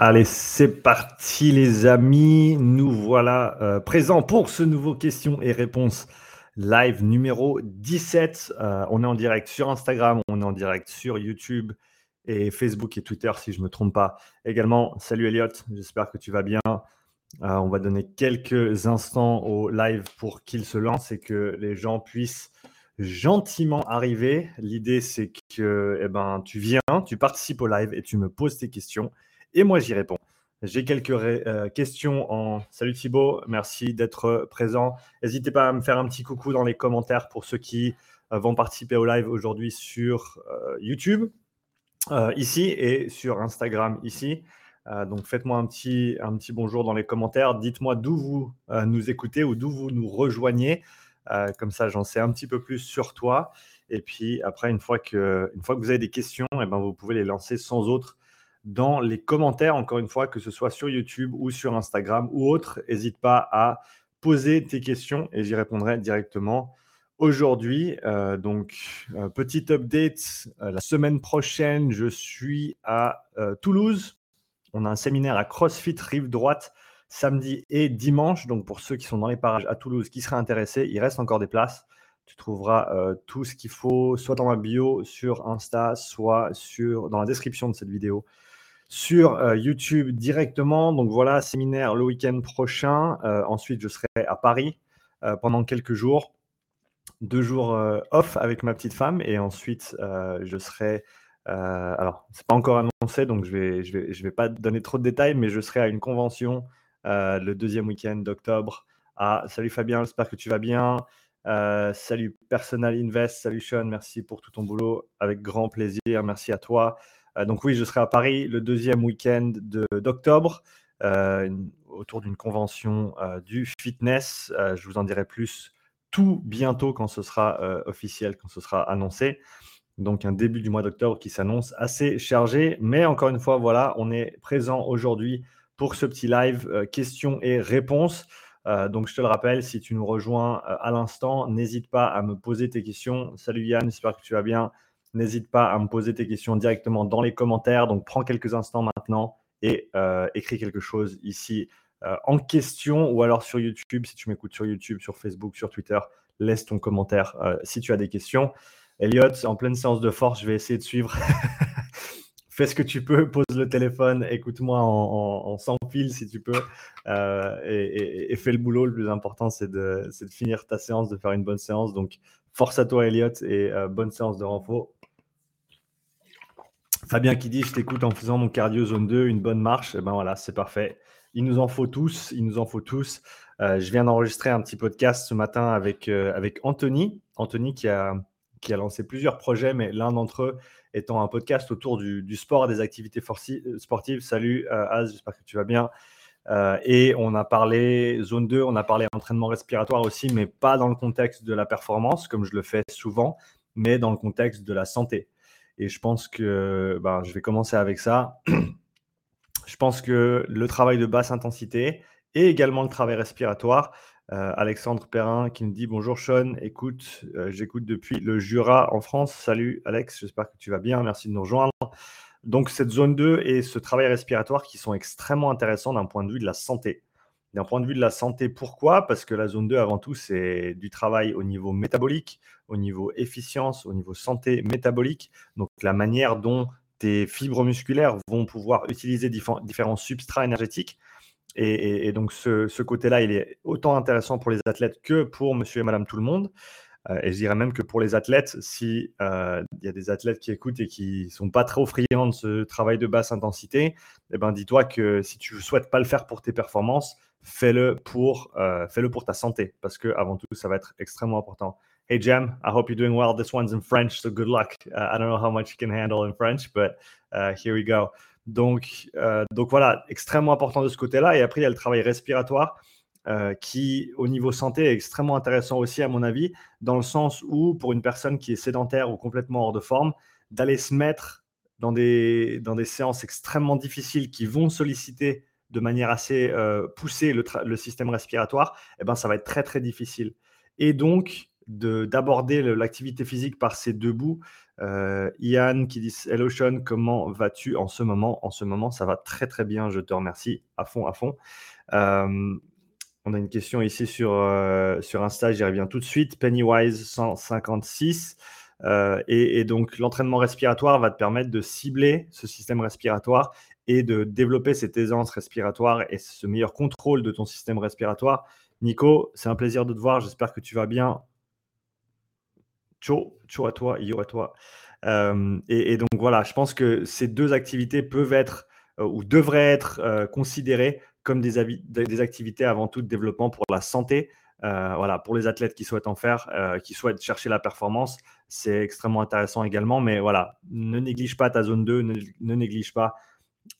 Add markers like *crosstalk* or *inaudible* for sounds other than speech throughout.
Allez, c'est parti les amis. Nous voilà euh, présents pour ce nouveau questions et réponses live numéro 17. Euh, on est en direct sur Instagram, on est en direct sur YouTube et Facebook et Twitter si je ne me trompe pas. Également, salut Elliot, j'espère que tu vas bien. Euh, on va donner quelques instants au live pour qu'il se lance et que les gens puissent gentiment arriver. L'idée c'est que eh ben, tu viens, tu participes au live et tu me poses tes questions et moi j'y réponds. J'ai quelques euh, questions en. Salut Thibaut, merci d'être présent. N'hésitez pas à me faire un petit coucou dans les commentaires pour ceux qui euh, vont participer au live aujourd'hui sur euh, YouTube, ici, et sur Instagram, ici. donc faites-moi un petit, un petit bonjour dans les commentaires. Dites-moi d'où vous nous écoutez ou d'où vous nous rejoignez. comme ça, j'en sais un petit peu plus sur toi. Et puis après, une fois que, une fois que vous avez des questions, eh ben, vous pouvez les lancer sans autre dans les commentaires, encore une fois, que ce soit sur YouTube ou sur Instagram ou autre. N'hésite pas à poser tes questions et j'y répondrai directement aujourd'hui. Euh, donc, euh, petit update, euh, la semaine prochaine, je suis à Toulouse. On a un séminaire à CrossFit Rive Droite samedi et dimanche. Donc, pour ceux qui sont dans les parages à Toulouse qui seraient intéressés, il reste encore des places. Tu trouveras tout ce qu'il faut, soit dans ma bio sur Insta, soit sur, dans la description de cette vidéo sur euh, YouTube directement. Donc voilà, séminaire le week-end prochain. Euh, ensuite, je serai à Paris euh, pendant quelques jours. Deux jours off avec ma petite femme et ensuite je serai. alors, c'est pas encore annoncé, donc je vais, je vais, je vais pas donner trop de détails, mais je serai à une convention le deuxième week-end d'octobre. Ah, salut Fabien, j'espère que tu vas bien. salut Personal Invest, salut Sean, merci pour tout ton boulot, avec grand plaisir, merci à toi. Euh, donc oui, je serai à Paris le deuxième week-end d'octobre euh, autour d'une convention euh, du fitness. je vous en dirai plus tout bientôt quand ce sera officiel, quand ce sera annoncé. Donc un début du mois d'octobre qui s'annonce assez chargé. Mais encore une fois, voilà, on est présent aujourd'hui pour ce petit live questions et réponses. donc je te le rappelle, si tu nous rejoins à l'instant, n'hésite pas à me poser tes questions. Salut Yann, j'espère que tu vas bien. N'hésite pas à me poser tes questions directement dans les commentaires. Donc, prends quelques instants maintenant et euh, écris quelque chose ici euh, en question ou alors sur YouTube. Si tu m'écoutes sur YouTube, sur Facebook, sur Twitter, laisse ton commentaire euh, si tu as des questions. Elliot, en pleine séance de force, je vais essayer de suivre. *laughs* Fais ce que tu peux, pose le téléphone, écoute-moi en, sans fil si tu peux, et, fais le boulot. Le plus important, c'est de, de, finir ta séance, de faire une bonne séance. Donc, force à toi, Elliot, et bonne séance de renfort. Fabien qui dit Je t'écoute en faisant mon cardio zone 2, une bonne marche. Eh ben voilà, c'est parfait. Il nous en faut tous. Il nous en faut tous. Euh, je viens d'enregistrer un petit podcast ce matin avec, euh, avec Anthony. Anthony qui a, qui a lancé plusieurs projets, mais l'un d'entre eux étant un podcast autour du, sport et des activités euh, sportives. Salut Az, j'espère que tu vas bien. et on a parlé zone 2, on a parlé entraînement respiratoire aussi, mais pas dans le contexte de la performance, comme je le fais souvent, mais dans le contexte de la santé. Et je pense que ben, je vais commencer avec ça. *clears throat* je pense que le travail de basse intensité et également le travail respiratoire. Euh, Alexandre Perrin qui me dit bonjour Sean, écoute, euh, j'écoute depuis le Jura en France. Salut Alex, j'espère que tu vas bien, merci de nous rejoindre. Donc cette zone 2 et ce travail respiratoire qui sont extrêmement intéressants d'un point de vue de la santé. D'un point de vue de la santé, pourquoi? Parce que la zone 2, avant tout, c'est du travail au niveau métabolique, au niveau efficience, au niveau santé métabolique. Donc la manière dont tes fibres musculaires vont pouvoir utiliser différents substrats énergétiques. Et, donc ce, côté-là, il est autant intéressant pour les athlètes que pour monsieur et madame tout le monde. Euh, et je dirais même que pour les athlètes, si euh, y a des athlètes qui écoutent et qui sont pas trop friands de ce travail de basse intensité, eh ben dis-toi que si tu ne souhaites pas le faire pour tes performances, fais-le pour, euh, fais-le pour ta santé, parce que avant tout, ça va être extrêmement important. Hey Jem, I hope you're doing well. This one's in French, so good luck. Uh, I don't know how much you can handle in French, but uh, here we go. Donc, euh, donc voilà, extrêmement important de ce côté-là. Et après, il y a le travail respiratoire euh, qui, au niveau santé, est extrêmement intéressant aussi, à mon avis, dans le sens où, pour une personne qui est sédentaire ou complètement hors de forme, d'aller se mettre dans des, dans des séances extrêmement difficiles qui vont solliciter de manière assez euh, poussée le, système respiratoire, eh ben, ça va être très très difficile. Et donc, d'aborder l'activité physique par ces deux bouts. Euh, Ian qui dit Hello Sean, comment vas-tu en ce moment? En ce moment, ça va très très bien, je te remercie à fond, à fond. Euh, on a une question ici sur, Insta, j'y reviens tout de suite. Pennywise 156. et, et, donc, l'entraînement respiratoire va te permettre de cibler ce système respiratoire et de développer cette aisance respiratoire et ce meilleur contrôle de ton système respiratoire. Nico, c'est un plaisir de te voir. J'espère que tu vas bien. Ciao, ciao à toi, yo à toi. Euh, et, donc voilà, je pense que ces deux activités peuvent être euh, ou devraient être euh, considérées comme des, activités avant tout de développement pour la santé. voilà, pour les athlètes qui souhaitent en faire, qui souhaitent chercher la performance, c'est extrêmement intéressant également. Mais voilà, ne néglige pas ta zone 2, ne, néglige pas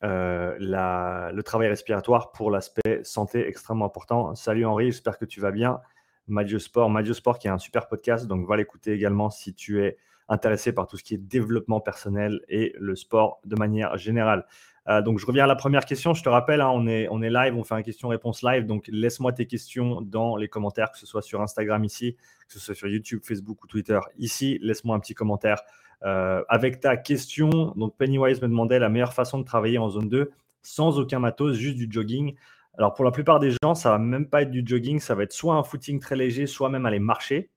le travail respiratoire pour l'aspect santé extrêmement important. Salut Henri, j'espère que tu vas bien. Madio Sport, Madio Sport qui est un super podcast, donc va l'écouter également si tu es intéressé par tout ce qui est développement personnel et le sport de manière générale. Euh, donc je reviens à la première question. Je te rappelle, hein, on, est, on est live, on fait un question-réponse live. Donc laisse-moi tes questions dans les commentaires, que ce soit sur Instagram ici, que ce soit sur YouTube, Facebook ou Twitter ici. Laisse-moi un petit commentaire euh, avec ta question. Donc Pennywise me demandait la meilleure façon de travailler en zone 2 sans aucun matos, juste du jogging. Alors pour la plupart des gens, ça va même pas être du jogging, ça va être soit un footing très léger, soit même aller marcher.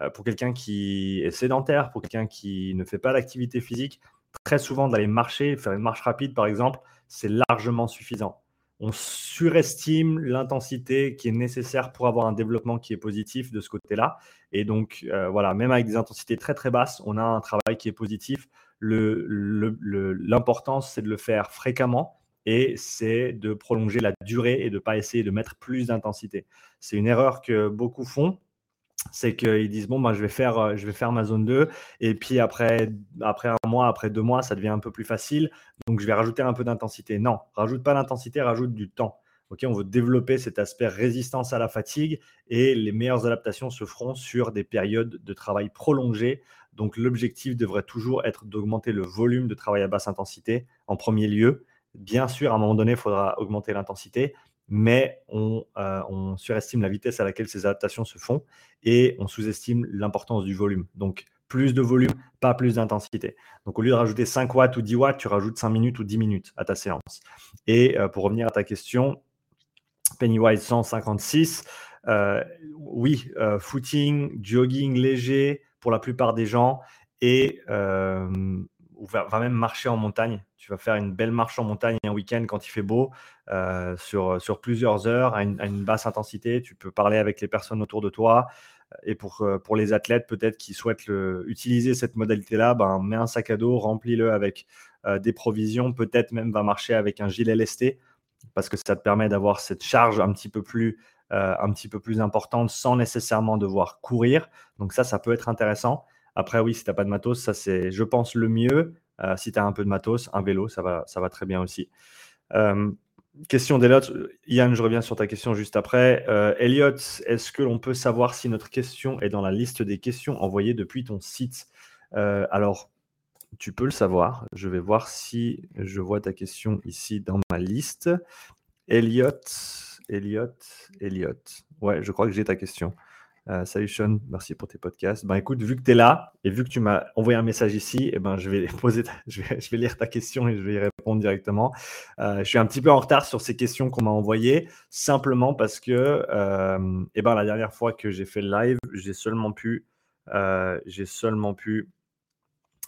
Euh, pour quelqu'un qui est sédentaire, pour quelqu'un qui ne fait pas d'activité physique, très souvent d'aller marcher, faire une marche rapide par exemple, c'est largement suffisant. On surestime l'intensité qui est nécessaire pour avoir un développement qui est positif de ce côté-là. Et donc, euh, voilà, même avec des intensités très très basses, on a un travail qui est positif. L'important, c'est de le faire fréquemment et c'est de prolonger la durée et de ne pas essayer de mettre plus d'intensité. C'est une erreur que beaucoup font. C'est qu'ils disent bon, ben, je, vais faire, euh, je vais faire ma zone 2 et puis après, après un mois, après deux mois, ça devient un peu plus facile. Donc je vais rajouter un peu d'intensité. Non, rajoute pas d'intensité, rajoute du temps. Ok, on veut développer cet aspect résistance à la fatigue et les meilleures adaptations se feront sur des périodes de travail prolongées. Donc l'objectif devrait toujours être d'augmenter le volume de travail à basse intensité en premier lieu Bien sûr, à un moment donné, il faudra augmenter l'intensité, mais euh, on, surestime la vitesse à laquelle ces adaptations se font et on sous-estime l'importance du volume. Donc, plus de volume, pas plus d'intensité. Donc, au lieu de rajouter 5 watts ou 10 watts, tu rajoutes 5 minutes ou 10 minutes à ta séance. Et euh, pour revenir à ta question, Pennywise 156, euh, oui, footing, jogging léger pour la plupart des gens et va, va, même marcher en montagne. Tu vas faire une belle marche en montagne un week-end quand il fait beau, euh, sur, sur plusieurs heures, à une, basse intensité. Tu peux parler avec les personnes autour de toi. Et pour, euh, pour les athlètes, peut-être qui souhaitent utiliser cette modalité-là, ben, mets un sac à dos, remplis-le avec euh, des provisions. Peut-être même va marcher avec un gilet lesté, parce que ça te permet d'avoir cette charge un petit peu plus un petit peu plus importante sans nécessairement devoir courir. Donc ça, ça peut être intéressant. Après, oui, si tu n'as pas de matos, ça c'est, je pense, le mieux. Euh, si tu as un peu de matos, un vélo, ça va, ça va très bien aussi. Euh, question d'Eliot. Yann, je reviens sur ta question juste après. Euh, Elliot, est-ce que l'on peut savoir si notre question est dans la liste des questions envoyées depuis ton site? Alors, tu peux le savoir. Je vais voir si je vois ta question ici dans ma liste. Elliot, Elliot, Elliot. Ouais, je crois que j'ai ta question. Euh, salut Sean, merci pour tes podcasts. Ben écoute, vu que tu es là et vu que tu m'as envoyé un message ici, eh ben, *laughs* je, vais lire ta question et je vais y répondre directement. Euh, je suis un petit peu en retard sur ces questions qu'on m'a envoyées, simplement parce que euh, eh ben, la dernière fois que j'ai fait le live, j'ai seulement pu, j'ai seulement pu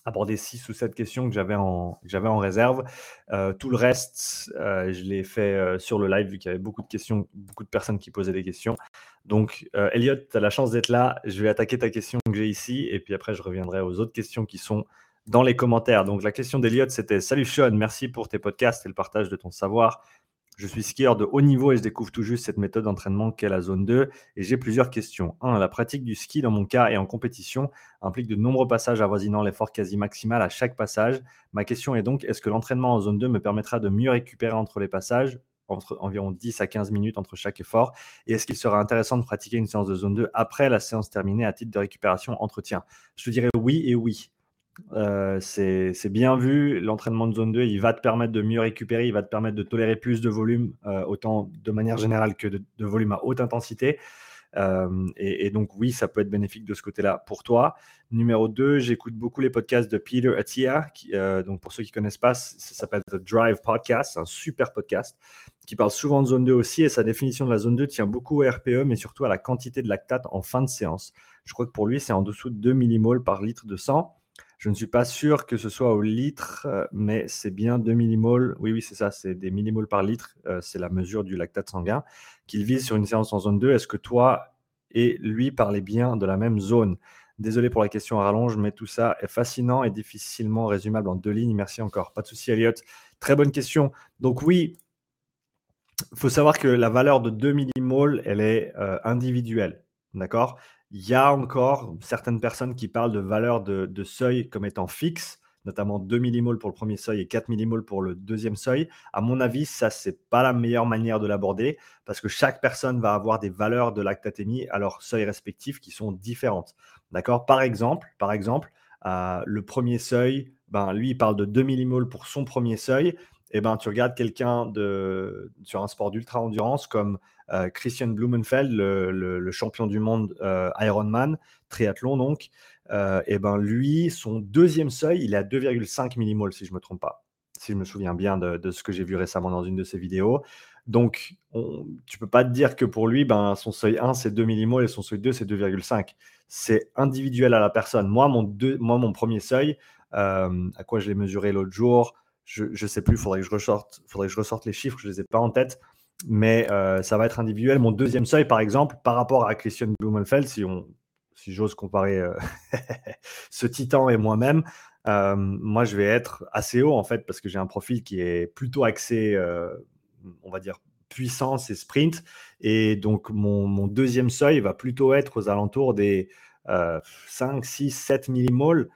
aborder six ou sept questions que j'avais en, réserve. Euh, tout le reste, euh, je l'ai fait euh, sur le live vu qu'il y avait beaucoup de questions, beaucoup de personnes qui posaient des questions. Donc, Elliot, tu as la chance d'être là. Je vais attaquer ta question que j'ai ici et puis après, je reviendrai aux autres questions qui sont dans les commentaires. Donc, la question d'Elliot, c'était Salut Sean, merci pour tes podcasts et le partage de ton savoir. Je suis skieur de haut niveau et je découvre tout juste cette méthode d'entraînement qu'est la zone 2 et j'ai plusieurs questions. 1. La pratique du ski dans mon cas et en compétition implique de nombreux passages avoisinant l'effort quasi maximal à chaque passage. Ma question est donc est-ce que l'entraînement en zone 2 me permettra de mieux récupérer entre les passages entre environ 10 à 15 minutes entre chaque effort? Et est-ce qu'il sera intéressant de pratiquer une séance de zone 2 après la séance terminée à titre de récupération entretien Je te dirais oui et oui. Euh, c'est bien vu. L'entraînement de zone 2, il va te permettre de mieux récupérer, il va te permettre de tolérer plus de volume, euh, autant de manière générale que de, volume à haute intensité. Euh, et, donc, oui, ça peut être bénéfique de ce côté-là pour toi. Numéro 2, j'écoute beaucoup les podcasts de Peter Attia. Qui, donc, pour ceux qui ne connaissent pas, ça s'appelle The Drive Podcast. Un super podcast qui parle souvent de zone 2 aussi. Et sa définition de la zone 2 tient beaucoup au RPE, mais surtout à la quantité de lactate en fin de séance. Je crois que pour lui, c'est en dessous de 2 millimoles par litre de sang. Je ne suis pas sûr que ce soit au litre, mais c'est bien 2 millimoles. Oui, oui, c'est ça, c'est des millimoles par litre. Euh, c'est la mesure du lactate sanguin qu'il vise sur une séance en zone 2. Est-ce que toi et lui parlez bien de la même zone? Désolé pour la question à rallonge, mais tout ça est fascinant et difficilement résumable en deux lignes. Merci encore. Pas de souci, Elliot. Très bonne question. Donc oui, il faut savoir que la valeur de 2 millimoles, elle est euh, individuelle. D'accord? Il y a encore certaines personnes qui parlent de valeur de, seuil comme étant fixe, notamment 2 millimoles pour le premier seuil et 4 millimoles pour le deuxième seuil. À mon avis, ça, c'est pas la meilleure manière de l'aborder parce que chaque personne va avoir des valeurs de lactatémie à leur seuil respectif qui sont différentes. D'accord? Par exemple, par euh, le premier seuil, ben, lui, il parle de 2 millimoles pour son premier seuil. Et ben, tu regardes quelqu'un sur un sport d'ultra-endurance comme euh, Christian Blumenfeld, le, champion du monde euh, Ironman, triathlon donc, euh, et ben lui, son deuxième seuil, il est à 2,5 millimoles si je ne me trompe pas, si je me souviens bien de, ce que j'ai vu récemment dans une de ses vidéos. Donc, tu peux pas te dire que pour lui, ben, son seuil 1, c'est 2 millimoles et son seuil 2, c'est 2,5. C'est individuel à la personne. Moi, mon, moi, mon premier seuil, à quoi je l'ai mesuré l'autre jour, je ne sais plus, il faudrait, que je ressorte, faudrait que je ressorte les chiffres, je ne les ai pas en tête mais euh, ça va être individuel. Mon deuxième seuil, par exemple, par rapport à Christian Blumenfeld, si, si j'ose comparer euh, *laughs* ce titan et moi-même, euh, moi, je vais être assez haut, en fait, parce que j'ai un profil qui est plutôt axé, on va dire, puissance et sprint. Et donc, mon, mon, deuxième seuil va plutôt être aux alentours des 5, 6, 7 millimoles.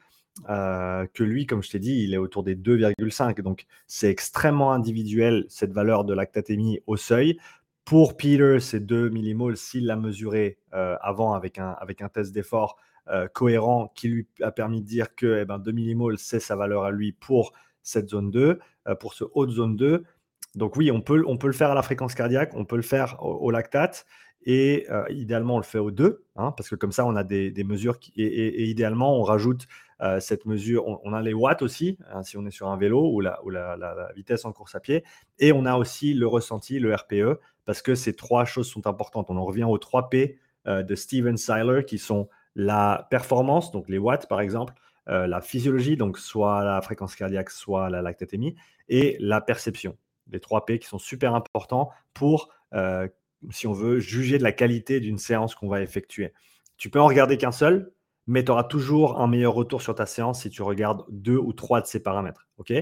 Euh, que lui, comme je t'ai dit, il est autour des 2,5. Donc, c'est extrêmement individuel, cette valeur de lactatémie au seuil. Pour Peter, c'est 2 millimoles s'il l'a mesuré euh, avant avec un, avec un test d'effort euh, cohérent qui lui a permis de dire que eh ben, 2 millimoles, c'est sa valeur à lui pour cette zone 2, pour ce haute zone 2. Donc oui, on peut, on peut le faire à la fréquence cardiaque, on peut le faire au, lactate. Et idéalement, on le fait au 2, hein, parce que comme ça, on a des, mesures et, idéalement, on rajoute cette mesure. On, a les watts aussi, hein, si on est sur un vélo ou, la, vitesse en course à pied. Et on a aussi le ressenti, le RPE, parce que ces trois choses sont importantes. On en revient aux 3 P de Steven Seiler, qui sont la performance, donc les watts par exemple, la physiologie, donc soit la fréquence cardiaque, soit la lactatémie, et la perception. Les 3 P qui sont super importants pour, si on veut, juger de la qualité d'une séance qu'on va effectuer. Tu peux en regarder qu'un seul, mais tu auras toujours un meilleur retour sur ta séance si tu regardes deux ou trois de ces paramètres. ok?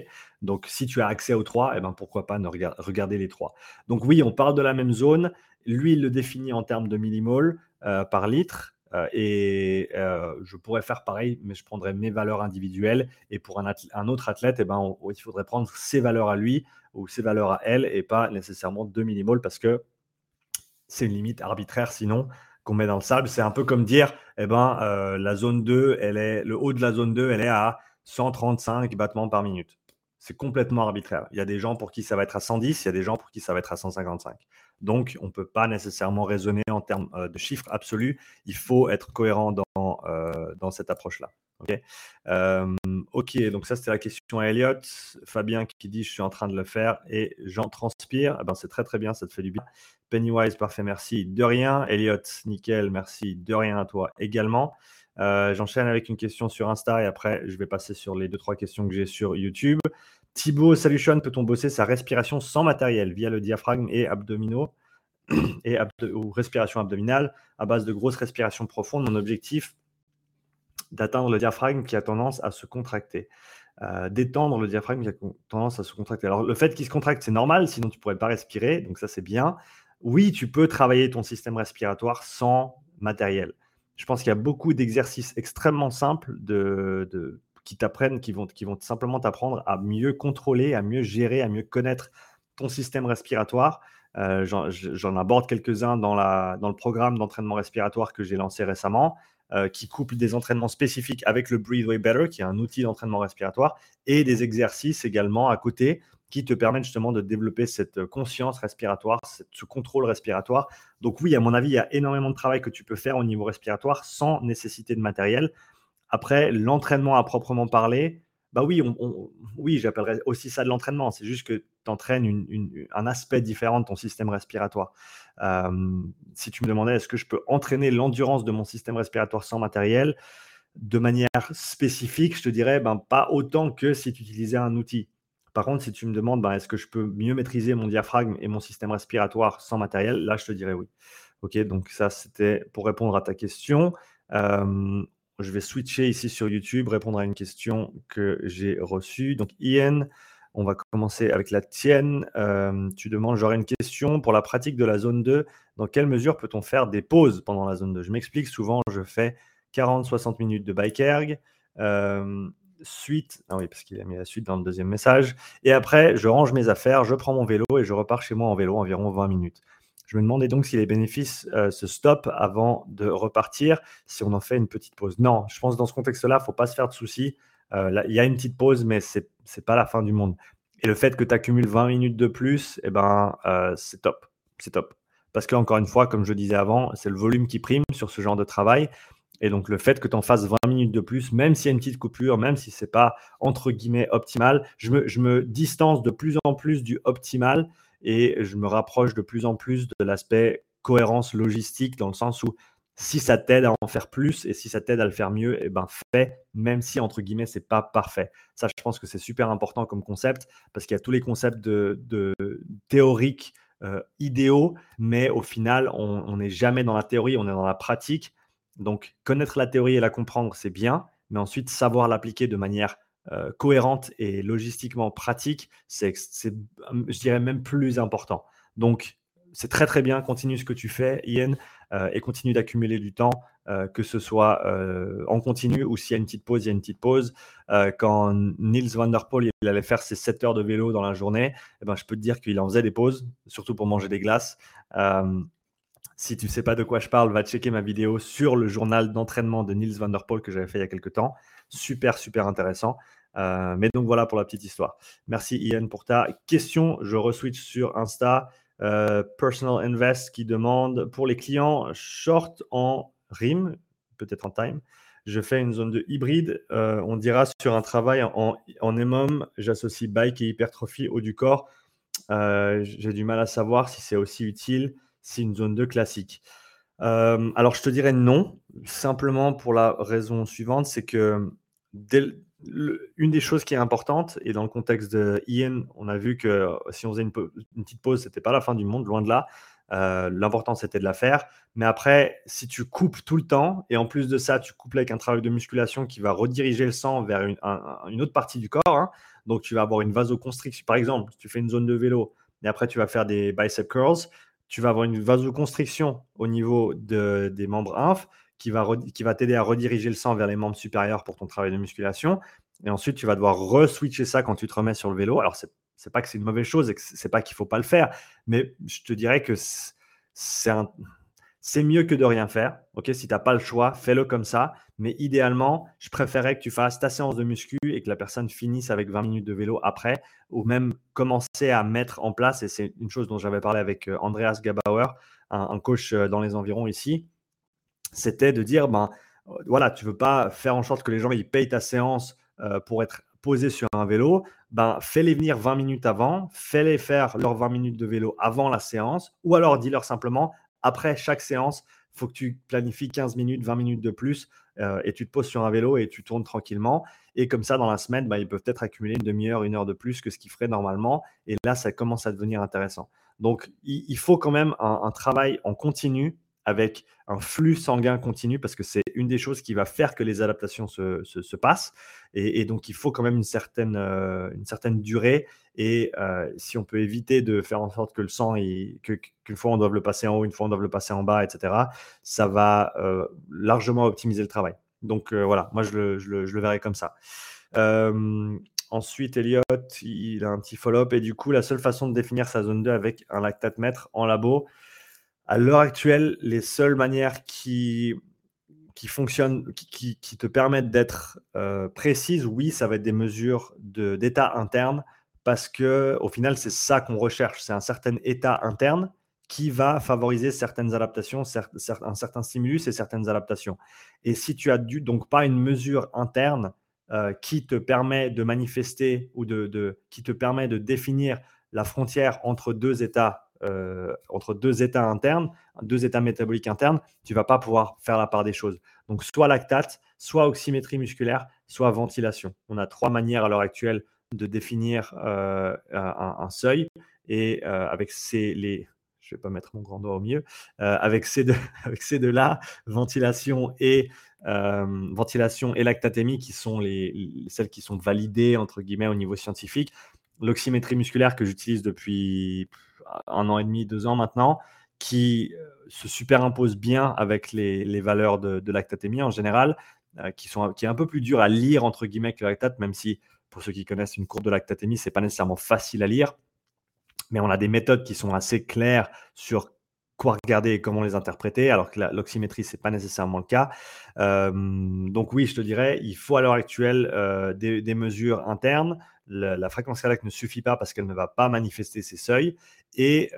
Donc, si tu as accès aux trois, eh ben, pourquoi pas ne regarder les trois? Donc, oui, on parle de la même zone. Lui, il le définit en termes de millimoles euh, par litre. Euh, et euh, je pourrais faire pareil, mais je prendrais mes valeurs individuelles. Et pour un, autre athlète, eh ben, il faudrait prendre ses valeurs à lui ou ses valeurs à elle et pas nécessairement 2 millimoles parce que c'est une limite arbitraire sinon qu'on met dans le sable. C'est un peu comme dire, eh ben, euh, la zone 2, elle est, le haut de la zone 2, elle est à 135 battements par minute. C'est complètement arbitraire. Il y a des gens pour qui ça va être à 110, il y a des gens pour qui ça va être à 155. Donc, on ne peut pas nécessairement raisonner en termes euh, de chiffres absolus. Il faut être cohérent dans, euh, cette approche-là. Ok, ok, donc ça c'était la question à Elliot. Fabien qui dit je suis en train de le faire et j'en transpire. Eh ben, c'est très très bien, ça te fait du bien. Pennywise, parfait, merci. De rien. Elliot, nickel, merci. De rien à toi également. Euh, j'enchaîne avec une question sur Insta et après, je vais passer sur les deux, trois questions que j'ai sur YouTube. Thibaut, salut Sean, peut-on bosser sa respiration sans matériel via le diaphragme et abdominaux *clears throat* et ou respiration abdominale à base de grosses respirations profondes? Mon objectif, d'atteindre le diaphragme qui a tendance à se contracter. Euh, d'étendre le diaphragme qui a tendance à se contracter. Alors, le fait qu'il se contracte, c'est normal, sinon tu ne pourrais pas respirer, donc ça c'est bien oui, tu peux travailler ton système respiratoire sans matériel. Je pense qu'il y a beaucoup d'exercices extrêmement simples de, qui t'apprennent, qui vont, qui vont simplement t'apprendre à mieux contrôler, à mieux gérer, à mieux connaître ton système respiratoire. Euh, j'en aborde quelques-uns dans, dans le programme d'entraînement respiratoire que j'ai lancé récemment, euh, qui couple des entraînements spécifiques avec le Breathe Way Better, qui est un outil d'entraînement respiratoire, et des exercices également à côté qui te permettent justement de développer cette conscience respiratoire, ce contrôle respiratoire. Donc oui, à mon avis, il y a énormément de travail que tu peux faire au niveau respiratoire sans nécessité de matériel. Après, l'entraînement à proprement parler, bah oui, oui j'appellerais aussi ça de l'entraînement. C'est juste que tu entraînes un aspect différent de ton système respiratoire. si tu me demandais est-ce que je peux entraîner l'endurance de mon système respiratoire sans matériel de manière spécifique, je te dirais ben, pas autant que si tu utilisais un outil. Par contre, si tu me demandes ben, est-ce que je peux mieux maîtriser mon diaphragme et mon système respiratoire sans matériel, là je te dirais oui. Ok, donc ça c'était pour répondre à ta question. Je vais switcher ici sur YouTube, répondre à une question que j'ai reçue. Donc, Ian, on va commencer avec la tienne. Euh, tu demandes, j'aurais une question pour la pratique de la zone 2. Dans quelle mesure peut-on faire des pauses pendant la zone 2 Je m'explique, souvent, je fais 40-60 minutes de bike erg. Euh, suite, ah oui, parce qu'il a mis la suite dans le deuxième message. Et après, je range mes affaires, je prends mon vélo et je repars chez moi en vélo environ 20 minutes. Je me demandais donc si les bénéfices euh, se stoppent avant de repartir, si on en fait une petite pause. Non, je pense que dans ce contexte-là, il ne faut pas se faire de soucis. Euh, il y a une petite pause, mais ce n'est pas la fin du monde. Et le fait que tu accumules 20 minutes de plus, eh ben, euh, c'est top. C'est top. Parce qu'encore une fois, comme je disais avant, c'est le volume qui prime sur ce genre de travail. Et donc, le fait que tu en fasses 20 minutes de plus, même s'il y a une petite coupure, même si ce n'est pas entre guillemets optimal, je me, je me, distance de plus en plus du optimal et je me rapproche de plus en plus de l'aspect cohérence logistique dans le sens où si ça t'aide à en faire plus et si ça t'aide à le faire mieux, eh ben fais, même si entre guillemets c'est pas parfait. Ça, je pense que c'est super important comme concept parce qu'il y a tous les concepts de, théoriques euh, idéaux, mais au final, on n'est jamais dans la théorie, on est dans la pratique. Donc, connaître la théorie et la comprendre, c'est bien, mais ensuite savoir l'appliquer de manière euh, cohérente et logistiquement pratique, c'est, je dirais, même plus important. Donc, c'est très très bien, continue ce que tu fais, Ian, euh, et continue d'accumuler du temps, euh, que ce soit en continu ou s'il y a une petite pause, il y a une petite pause. quand Niels van der Poel il allait faire ses 7 heures de vélo dans la journée, eh ben, je peux te dire qu'il en faisait des pauses, surtout pour manger des glaces. si tu ne sais pas de quoi je parle, va checker ma vidéo sur le journal d'entraînement de Niels van der Poel que j'avais fait il y a quelques temps. Super, super intéressant. Euh, mais donc voilà pour la petite histoire. Merci Ian pour ta question. Je reswitch sur Insta. Euh, Personal Invest qui demande pour les clients short en RIM, peut-être en time. Je fais une zone de hybride. Euh, on dira sur un travail en, en j'associe bike et hypertrophie haut du corps. J'ai du mal à savoir si c'est aussi utile si une zone 2 classique. alors je te dirais non, simplement pour la raison suivante, c'est que dès, une des choses qui est importante, et dans le contexte de Ian, on a vu que euh, si on faisait une, petite pause, c'était pas la fin du monde, loin de là. Euh, l'important, c'était de la faire. Mais après, si tu coupes tout le temps, et en plus de ça, tu coupes avec un travail de musculation qui va rediriger le sang vers une, autre partie du corps, hein. donc tu vas avoir une vasoconstriction. Par exemple, si tu fais une zone de vélo, et après tu vas faire des bicep curls, tu vas avoir une vasoconstriction au niveau des membres inf qui va, t'aider à rediriger le sang vers les membres supérieurs pour ton travail de musculation. Et ensuite, tu vas devoir re-switcher ça quand tu te remets sur le vélo. Alors, c'est n'est pas que c'est une mauvaise chose et que c'est pas qu'il faut pas le faire, mais je te dirais que c'est c'est mieux que de rien faire. Ok, si tu n'as pas le choix, fais-le comme ça. Mais idéalement, je préférais que tu fasses ta séance de muscu et que la personne finisse avec 20 minutes de vélo après, ou même commencer à mettre en place. Et c'est une chose dont j'avais parlé avec euh, Andreas Gabauer, un coach euh, dans les environs ici c'était de dire, ben, euh, voilà, tu veux pas faire en sorte que les gens ils payent ta séance euh, pour être posés sur un vélo, ben, fais-les venir 20 minutes avant, fais-les faire leurs 20 minutes de vélo avant la séance, ou alors dis-leur simplement, après chaque séance, faut que tu planifies 15 minutes, 20 minutes de plus, euh, et tu te poses sur un vélo et tu tournes tranquillement. Et comme ça, dans la semaine, ben, ils peuvent peut-être accumuler une demi-heure, une heure de plus que ce qu'ils feraient normalement. Et là, ça commence à devenir intéressant. Donc, il, faut quand même un travail en continu avec un flux sanguin continu parce que c'est une des choses qui va faire que les adaptations se, se, passent. Et, donc, il faut quand même une certaine, euh, une certaine durée. Et euh, si on peut éviter de faire en sorte que le sang, qu'une fois on doit le passer en haut, une fois on doit le passer en bas, etc., ça va euh, largement optimiser le travail. Donc voilà, moi je le, je, le, je le, verrai comme ça. Ensuite, Elliot, il a un petit follow-up. Et du coup, la seule façon de définir sa zone 2 avec un lactatomètre en labo, à l'heure actuelle, les seules manières qui, qui fonctionnent, qui, te permettent d'être euh, précises, oui, ça va être des mesures d'état interne parce que au final, c'est ça qu'on recherche. C'est un certain état interne qui va favoriser certaines adaptations, un certain stimulus et certaines adaptations. Et si tu as dû, donc pas une mesure interne euh, qui te permet de manifester ou de, qui te permet de définir la frontière entre deux états, euh, entre deux états internes, deux états métaboliques internes, tu vas pas pouvoir faire la part des choses. Donc soit lactate, soit oxymétrie musculaire, soit ventilation. On a trois manières à l'heure actuelle de définir euh, un, seuil et avec ces les je vais pas mettre mon grand doigt au milieu, avec ces deux, *laughs* avec ces deux là, ventilation et euh, ventilation et lactatémie qui sont les, celles qui sont validées entre guillemets au niveau scientifique. L'oxymétrie musculaire que j'utilise depuis un an et demi, deux ans maintenant, qui euh, se superimpose bien avec les, valeurs de, lactatémie en général, euh, qui, sont, qui est un peu plus dur à lire entre guillemets que le lactate, même si pour ceux qui connaissent une courbe de lactatémie, c'est pas nécessairement facile à lire mais on a des méthodes qui sont assez claires sur quoi regarder et comment les interpréter, alors que l'oxymétrie, ce n'est pas nécessairement le cas. donc oui, je te dirais, il faut à l'heure actuelle euh, des, mesures internes. la fréquence cardiaque ne suffit pas parce qu'elle ne va pas manifester ses seuils. Et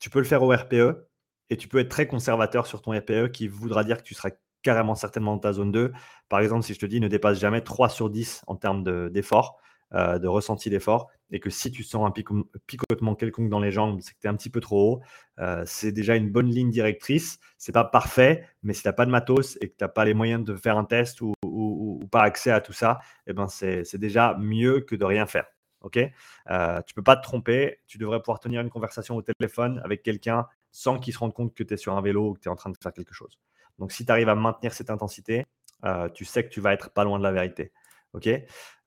tu peux le faire au RPE, et tu peux être très conservateur sur ton RPE, qui voudra dire que tu seras carrément certainement dans ta zone 2. Par exemple, si je te dis ne dépasse jamais 3 sur 10 en termes d'effort, euh, de ressenti d'effort, et que si tu sens un picotement quelconque dans les jambes, c'est que tu es un petit peu trop haut. Euh, c'est déjà une bonne ligne directrice. C'est pas parfait, mais si tu n'as pas de matos et que tu n'as pas les moyens de faire un test ou, pas accès à tout ça, eh ben c'est déjà mieux que de rien faire. Ok? Euh, Tu peux pas te tromper. Tu devrais pouvoir tenir une conversation au téléphone avec quelqu'un sans qu'il se rende compte que tu es sur un vélo ou que tu es en train de faire quelque chose. Donc, si tu arrives à maintenir cette intensité, euh, tu sais que tu vas être pas loin de la vérité. Ok?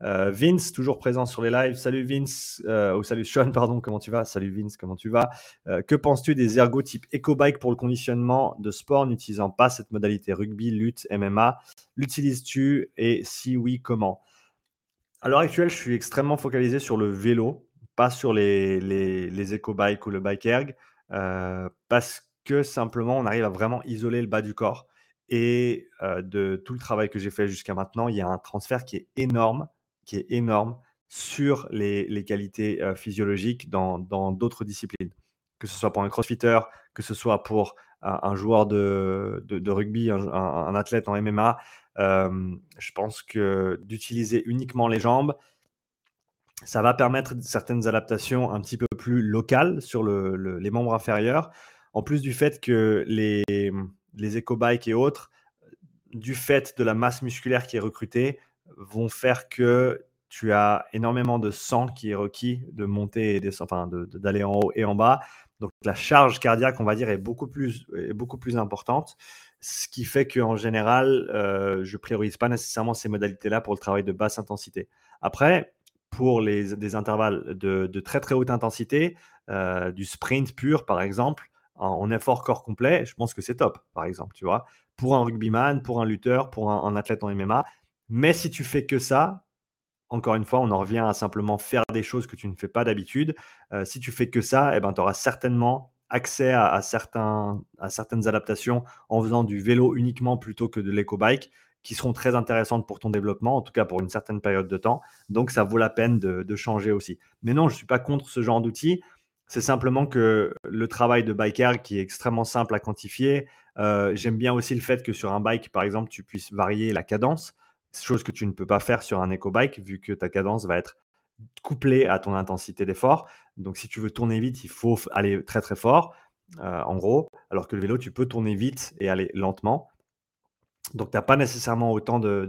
Euh, Vince, toujours présent sur les lives. Salut Vince, euh, ou salut Sean, pardon, comment tu vas? Salut Vince, comment tu vas? Que penses-tu des ergots type EcoBike pour le conditionnement de sport n'utilisant pas cette modalité rugby, lutte, MMA L'utilises-tu et si oui, comment? À l'heure actuelle, je suis extrêmement focalisé sur le vélo, pas sur les, les, les EcoBike ou le bike erg, parce que simplement, on arrive à vraiment isoler le bas du corps. Et de tout le travail que j'ai fait jusqu'à maintenant, il y a un transfert qui est énorme, qui est énorme sur les, qualités physiologiques dans d'autres disciplines. Que ce soit pour un crossfitter, que ce soit pour un, joueur de, rugby, un, athlète en MMA, je pense que d'utiliser uniquement les jambes, ça va permettre certaines adaptations un petit peu plus locales sur les membres inférieurs. En plus du fait que les, éco-bikes et autres, du fait de la masse musculaire qui est recrutée, vont faire que tu as énormément de sang qui est requis de monter et d'aller en haut et en bas. Donc la charge cardiaque, on va dire, est beaucoup plus, beaucoup plus importante. Ce qui fait qu'en général, euh, je ne priorise pas nécessairement ces modalités-là pour le travail de basse intensité. Après, pour les, des intervalles de, très très haute intensité, euh, du sprint pur par exemple, en, effort corps complet, je pense que c'est top, par exemple, tu vois, pour un rugbyman, pour un lutteur, pour un, athlète en MMA. Mais si tu fais que ça, encore une fois, on en revient à simplement faire des choses que tu ne fais pas d'habitude. Euh, si tu fais que ça, eh ben, tu auras certainement accès à, certaines adaptations en faisant du vélo uniquement plutôt que de l'éco-bike qui seront très intéressantes pour ton développement, en tout cas pour une certaine période de temps. Donc, ça vaut la peine de, de changer aussi. Mais non, je ne suis pas contre ce genre d'outils. C'est simplement que le travail de biker qui est extrêmement simple à quantifier, euh, j'aime bien aussi le fait que sur un bike, par exemple, tu puisses varier la cadence, chose que tu ne peux pas faire sur un éco-bike vu que ta cadence va être couplée à ton intensité d'effort. Donc, si tu veux tourner vite, il faut aller très très fort, euh, en gros, alors que le vélo, tu peux tourner vite et aller lentement. Donc, tu n'as pas nécessairement autant de,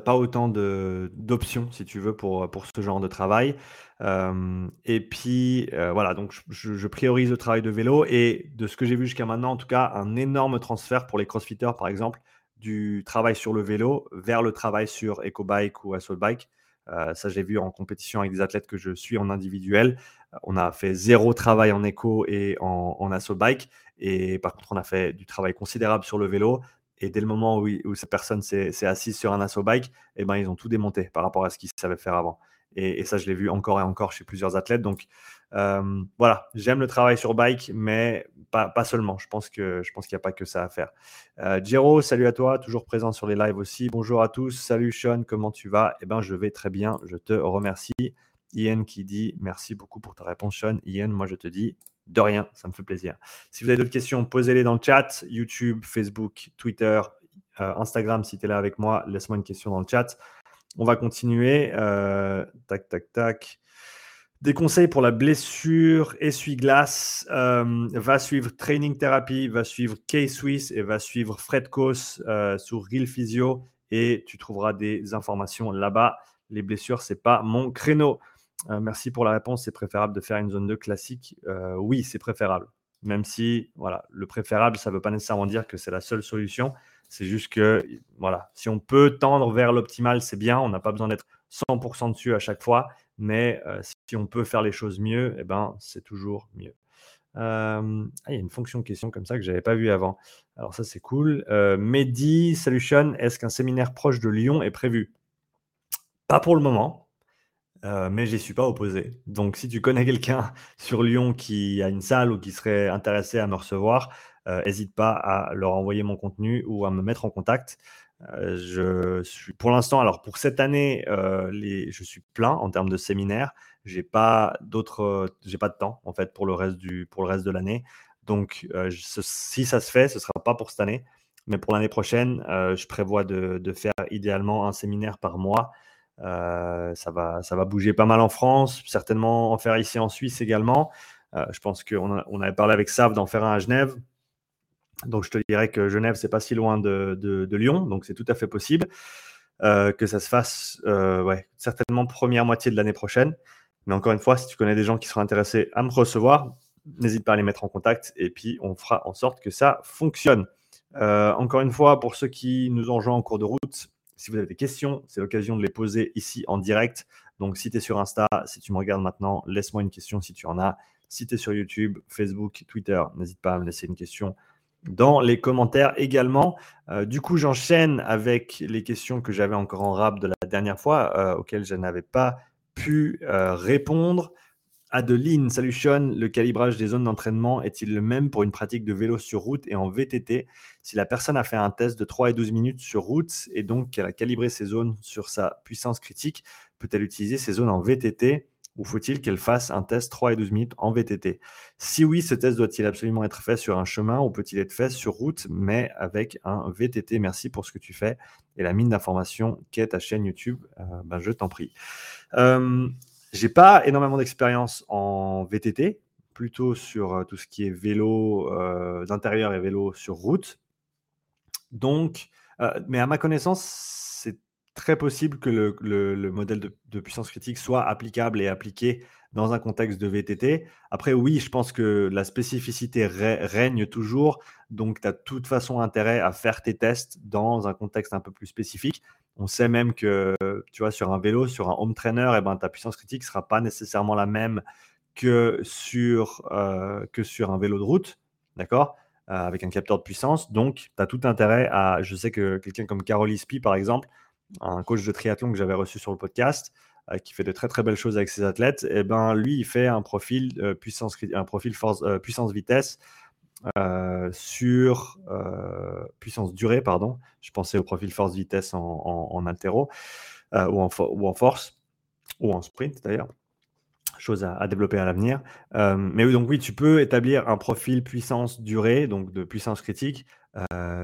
pas autant d'options, si tu veux, pour, ce genre de travail. et puis, voilà, donc je, priorise le travail de vélo et de ce que j'ai vu jusqu'à maintenant, en tout cas, un énorme transfert pour les crossfitters, par exemple, du travail sur le vélo vers le travail sur EcoBike ou Assault Bike. ça, j'ai vu en compétition avec des athlètes que je suis en individuel. On a fait zéro travail en éco et en, en bike. Et par contre, on a fait du travail considérable sur le vélo. Et dès le moment où, cette personne s'est assise sur un assaut bike, eh ben, ils ont tout démonté par rapport à ce qu'ils savaient faire avant. Et, ça, je l'ai vu encore et encore chez plusieurs athlètes. Donc euh, voilà, j'aime le travail sur bike, mais pas, seulement. Je pense qu'il n'y a pas que ça à faire. Euh, Jero, salut à toi, toujours présent sur les lives aussi. Bonjour à tous. Salut Sean, comment tu vas? Eh bien, je vais très bien. Je te remercie. Ian qui dit merci beaucoup pour ta réponse, Sean. Ian, moi, je te dis de rien, ça me fait plaisir. Si vous avez d'autres questions, posez-les dans le chat. YouTube, Facebook, Twitter, euh, Instagram, si tu es là avec moi, laisse-moi une question dans le chat. On va continuer. Euh, tac, tac, tac. Des conseils pour la blessure, essuie-glace, euh, va suivre Training Therapy, va suivre K-Swiss et va suivre Fred Kos sur Real Physio et tu trouveras des informations là-bas. Les blessures, c'est pas mon créneau. Merci pour la réponse. C'est préférable de faire une zone 2 classique. oui, c'est préférable. Même si, voilà, le préférable, ça ne veut pas nécessairement dire que c'est la seule solution. C'est juste que, voilà, si on peut tendre vers l'optimal, c'est bien. On n'a pas besoin d'être 100% dessus à chaque fois. Mais euh, si on peut faire les choses mieux, eh ben, c'est toujours mieux. Euh, ah, il y a une fonction question comme ça que je n'avais pas vu avant. Alors ça, c'est cool. Euh, Mehdi, Solution, est-ce qu'un séminaire proche de Lyon est prévu? Pas pour le moment, euh, mais j'y suis pas opposé. Donc si tu connais quelqu'un *laughs* sur Lyon qui a une salle ou qui serait intéressé à me recevoir, n'hésite pas à leur envoyer mon contenu ou à me mettre en contact. je suis pour l'instant, alors pour cette année, je suis plein en termes de séminaires. J'ai pas d'autres, j'ai pas de temps en fait pour le reste du, pour le reste de l'année. Donc, si ça se fait, ce sera pas pour cette année, mais pour l'année prochaine, je prévois de, faire idéalement un séminaire par mois. Ça va, ça va bouger pas mal en France, certainement en faire ici en Suisse également. je pense qu'on on avait parlé avec Sav d'en faire un à Genève. Donc, je te dirais que Genève, c'est pas si loin de, Lyon, donc c'est tout à fait possible euh, que ça se fasse, euh, ouais, certainement première moitié de l'année prochaine. Mais encore une fois, si tu connais des gens qui seraient intéressés à me recevoir, n'hésite pas à les mettre en contact et puis on fera en sorte que ça fonctionne. Euh, encore une fois, pour ceux qui nous ont en cours de route, si vous avez des questions, c'est l'occasion de les poser ici en direct. Donc, si tu es sur Insta, si tu me regardes maintenant, laisse-moi une question si tu en as. Si tu es sur YouTube, Facebook, Twitter, n'hésite pas à me laisser une question dans les commentaires également. Euh, du coup, j'enchaîne avec les questions que j'avais encore en rap de la dernière fois, euh, auxquelles je n'avais pas pu euh, répondre. Adeline, salut le calibrage des zones d'entraînement est-il le même pour une pratique de vélo sur route et en VTT Si la personne a fait un test de 3 et 12 minutes sur route et donc qu'elle a calibré ses zones sur sa puissance critique, peut-elle utiliser ces zones en VTT ou faut-il qu'elle fasse un test 3 et 12 minutes en VTT Si oui, ce test doit-il absolument être fait sur un chemin ou peut-il être fait sur route, mais avec un VTT Merci pour ce que tu fais et la mine d'information qu'est ta chaîne YouTube. Euh, ben, je t'en prie. Euh, j'ai pas énormément d'expérience en VTT, plutôt sur euh, tout ce qui est vélo euh, d'intérieur et vélo sur route. Donc, mais à ma connaissance, très possible que le, modèle de, puissance critique soit applicable et appliqué dans un contexte de VTT. Après, oui, je pense que la spécificité règne toujours, donc tu as de toute façon intérêt à faire tes tests dans un contexte un peu plus spécifique. On sait même que, sur un vélo, sur un home trainer, eh ben, ta puissance critique ne sera pas nécessairement la même que sur, euh, un vélo de route, d'accord euh, Avec un capteur de puissance. Donc, tu as tout intérêt à, je sais que quelqu'un comme Carol Ispi, par exemple, un coach de triathlon que j'avais reçu sur le podcast, euh, qui fait de très très belles choses avec ses athlètes, eh ben lui, il fait un profil puissance vitesse sur puissance durée, pardon. Je pensais au profil force vitesse en, en, altéro ou en, force ou en sprint d'ailleurs. Chose à, à, développer à l'avenir. mais donc oui, tu peux établir un profil puissance durée, donc de puissance critique,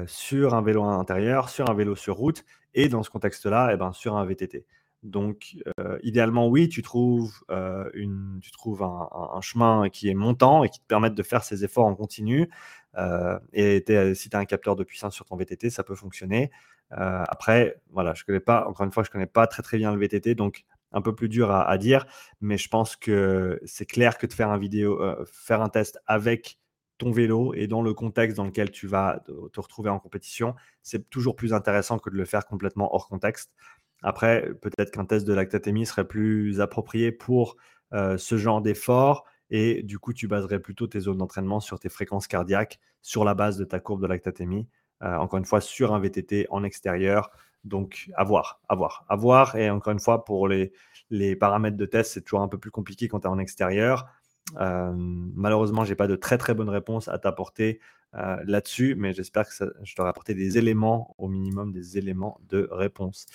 sur un vélo intérieur, sur un vélo sur route, et dans ce contexte-là, eh ben, sur un VTT. Donc, euh, idéalement, oui, tu trouves, euh, un, chemin qui est montant et qui te permette de faire ces efforts en continu. Euh, et si tu as un capteur de puissance sur ton VTT, ça peut fonctionner. après, voilà, je connais pas, encore une fois, je connais pas très très bien le VTT, donc un peu plus dur à, à dire, mais je pense que c'est clair que de faire un vidéo, faire un test avec ton vélo et dans le contexte dans lequel tu vas te retrouver en compétition, c'est toujours plus intéressant que de le faire complètement hors contexte. Après, peut-être qu'un test de lactatémie serait plus approprié pour euh, ce genre d'effort et du coup, tu baserais plutôt tes zones d'entraînement sur tes fréquences cardiaques sur la base de ta courbe de lactatémie. encore une fois, sur un VTT en extérieur. Donc, à voir, à voir, à voir. Et encore une fois, pour les, les paramètres de test, c'est toujours un peu plus compliqué quand tu es en extérieur. malheureusement, je n'ai pas de très très bonne réponse à t'apporter là-dessus, mais j'espère que je t'aurai apporté des éléments, au minimum des éléments de réponse.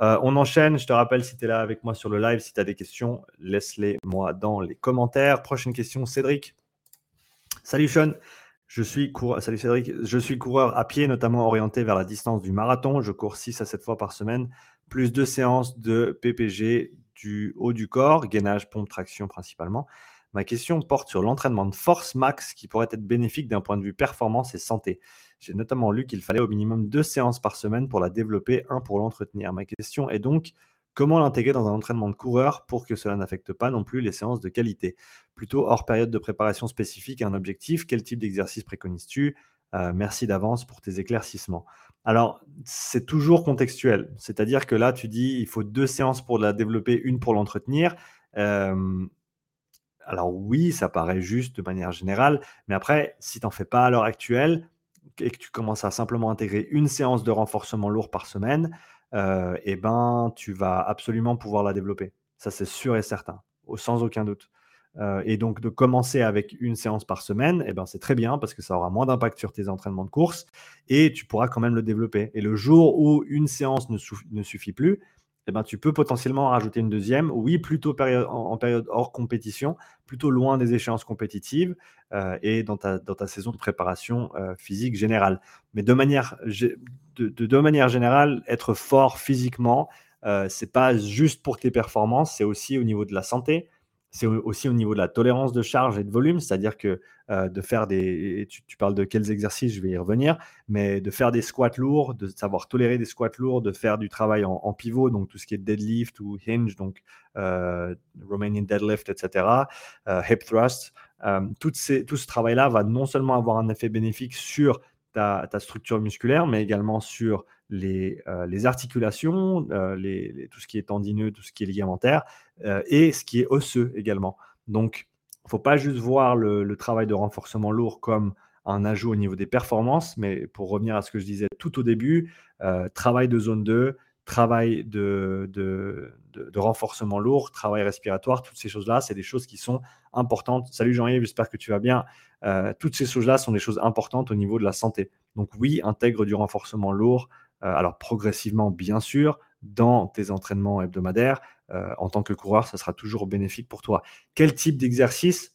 On enchaîne. Je te rappelle, si tu es là avec moi sur le live, si tu as des questions, laisse-les moi dans les commentaires. Prochaine question, Cédric. Salut Sean. Je suis coureur, salut Cédric, je suis coureur à pied, notamment orienté vers la distance du marathon. Je cours 6 à 7 fois par semaine, plus deux séances de PPG du haut du corps, gainage, pompe, traction principalement. Ma question porte sur l'entraînement de force max qui pourrait être bénéfique d'un point de vue performance et santé. J'ai notamment lu qu'il fallait au minimum deux séances par semaine pour la développer, un pour l'entretenir. Ma question est donc comment l'intégrer dans un entraînement de coureur pour que cela n'affecte pas non plus les séances de qualité? Plutôt hors période de préparation spécifique à un objectif, quel type d'exercice préconises-tu? Euh, Merci d'avance pour tes éclaircissements. Alors, c'est toujours contextuel. C'est-à-dire que là, tu dis, il faut deux séances pour la développer, une pour l'entretenir. Euh, alors oui, ça paraît juste de manière générale, mais après, si tu n'en fais pas à l'heure actuelle et que tu commences à simplement intégrer une séance de renforcement lourd par semaine, euh, eh ben, tu vas absolument pouvoir la développer. Ça, c'est sûr et certain, sans aucun doute. Euh, et donc, de commencer avec une séance par semaine, eh ben, c'est très bien parce que ça aura moins d'impact sur tes entraînements de course et tu pourras quand même le développer. Et le jour où une séance ne suffit plus, eh ben, tu peux potentiellement rajouter une deuxième. Oui, plutôt en, période hors compétition, plutôt loin des échéances compétitives euh, et dans ta, saison de préparation euh, physique générale. Mais de manière, de, générale, être fort physiquement, euh, c'est pas juste pour tes performances, c'est aussi au niveau de la santé, c'est aussi au niveau de la tolérance de charge et de volume, c'est-à-dire que euh, de faire des. Tu, parles de quels exercices, je vais y revenir, mais de faire des squats lourds, de savoir tolérer des squats lourds, de faire du travail en, pivot, donc tout ce qui est deadlift ou hinge, donc euh, Romanian deadlift, etc., euh, hip thrust. tout ce travail-là va non seulement avoir un effet bénéfique sur ta, ta structure musculaire, mais également sur les, les articulations, les, tout ce qui est tendineux, tout ce qui est ligamentaire, et ce qui est osseux également. Donc, il ne faut pas juste voir le, travail de renforcement lourd comme un ajout au niveau des performances, mais pour revenir à ce que je disais tout au début, travail de zone 2, travail de, renforcement lourd, travail respiratoire, toutes ces choses-là, c'est des choses qui sont importantes. Salut Jean-Yves, j'espère que tu vas bien. toutes ces choses-là sont des choses importantes au niveau de la santé. Donc oui, intègre du renforcement lourd, euh, alors progressivement, bien sûr, dans tes entraînements hebdomadaires, euh, en tant que coureur, ça sera toujours bénéfique pour toi. Quel type d'exercice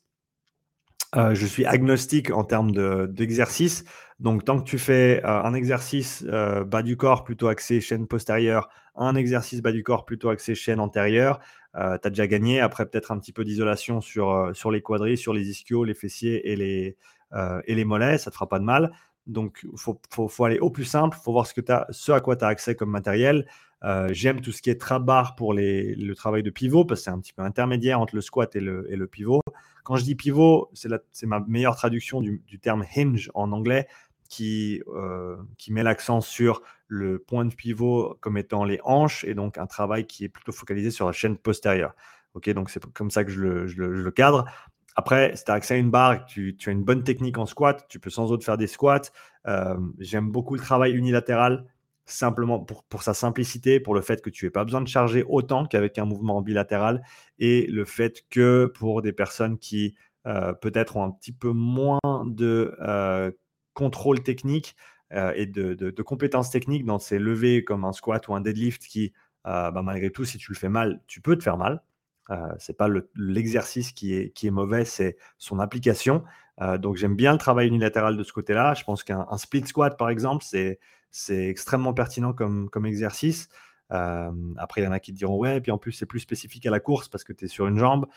euh, je suis agnostique en termes d'exercice. Donc, tant que tu fais un exercice bas du corps plutôt axé chaîne postérieure, un exercice bas du corps plutôt axé chaîne antérieure, tu as déjà gagné. Après, peut-être un petit peu d'isolation sur, sur les quadris, sur les ischios, les fessiers et les, et les mollets, ça ne te fera pas de mal. Donc, il faut, aller au plus simple, il faut voir ce, que as, ce à quoi tu as accès comme matériel. Euh, j'aime tout ce qui est trap-bar pour le travail de pivot, parce que c'est un petit peu intermédiaire entre le squat et le, pivot. Quand je dis pivot, c'est ma meilleure traduction du, terme hinge en anglais, qui, euh, qui met l'accent sur le point de pivot comme étant les hanches, et donc un travail qui est plutôt focalisé sur la chaîne postérieure. Ok, donc c'est comme ça que je le cadre. Après, si tu as accès à une barre, tu, as une bonne technique en squat, tu peux sans doute faire des squats. Euh, j'aime beaucoup le travail unilatéral, simplement pour, pour, sa simplicité, pour le fait que tu n'aies pas besoin de charger autant qu'avec un mouvement bilatéral, et le fait que pour des personnes qui euh, peut-être ont un petit peu moins de euh, contrôle technique et de, de, compétences techniques dans ces levées comme un squat ou un deadlift qui, bah, malgré tout, si tu le fais mal, tu peux te faire mal. Euh, c'est pas l'exercice qui, est, qui est mauvais, c'est son application. Euh, donc j'aime bien le travail unilatéral de ce côté-là. Je pense qu'un split squat, par exemple, c'est extrêmement pertinent comme, comme exercice. Euh, après, il y en a qui diront ouais, et puis en plus, c'est plus spécifique à la course parce que tu es sur une jambe.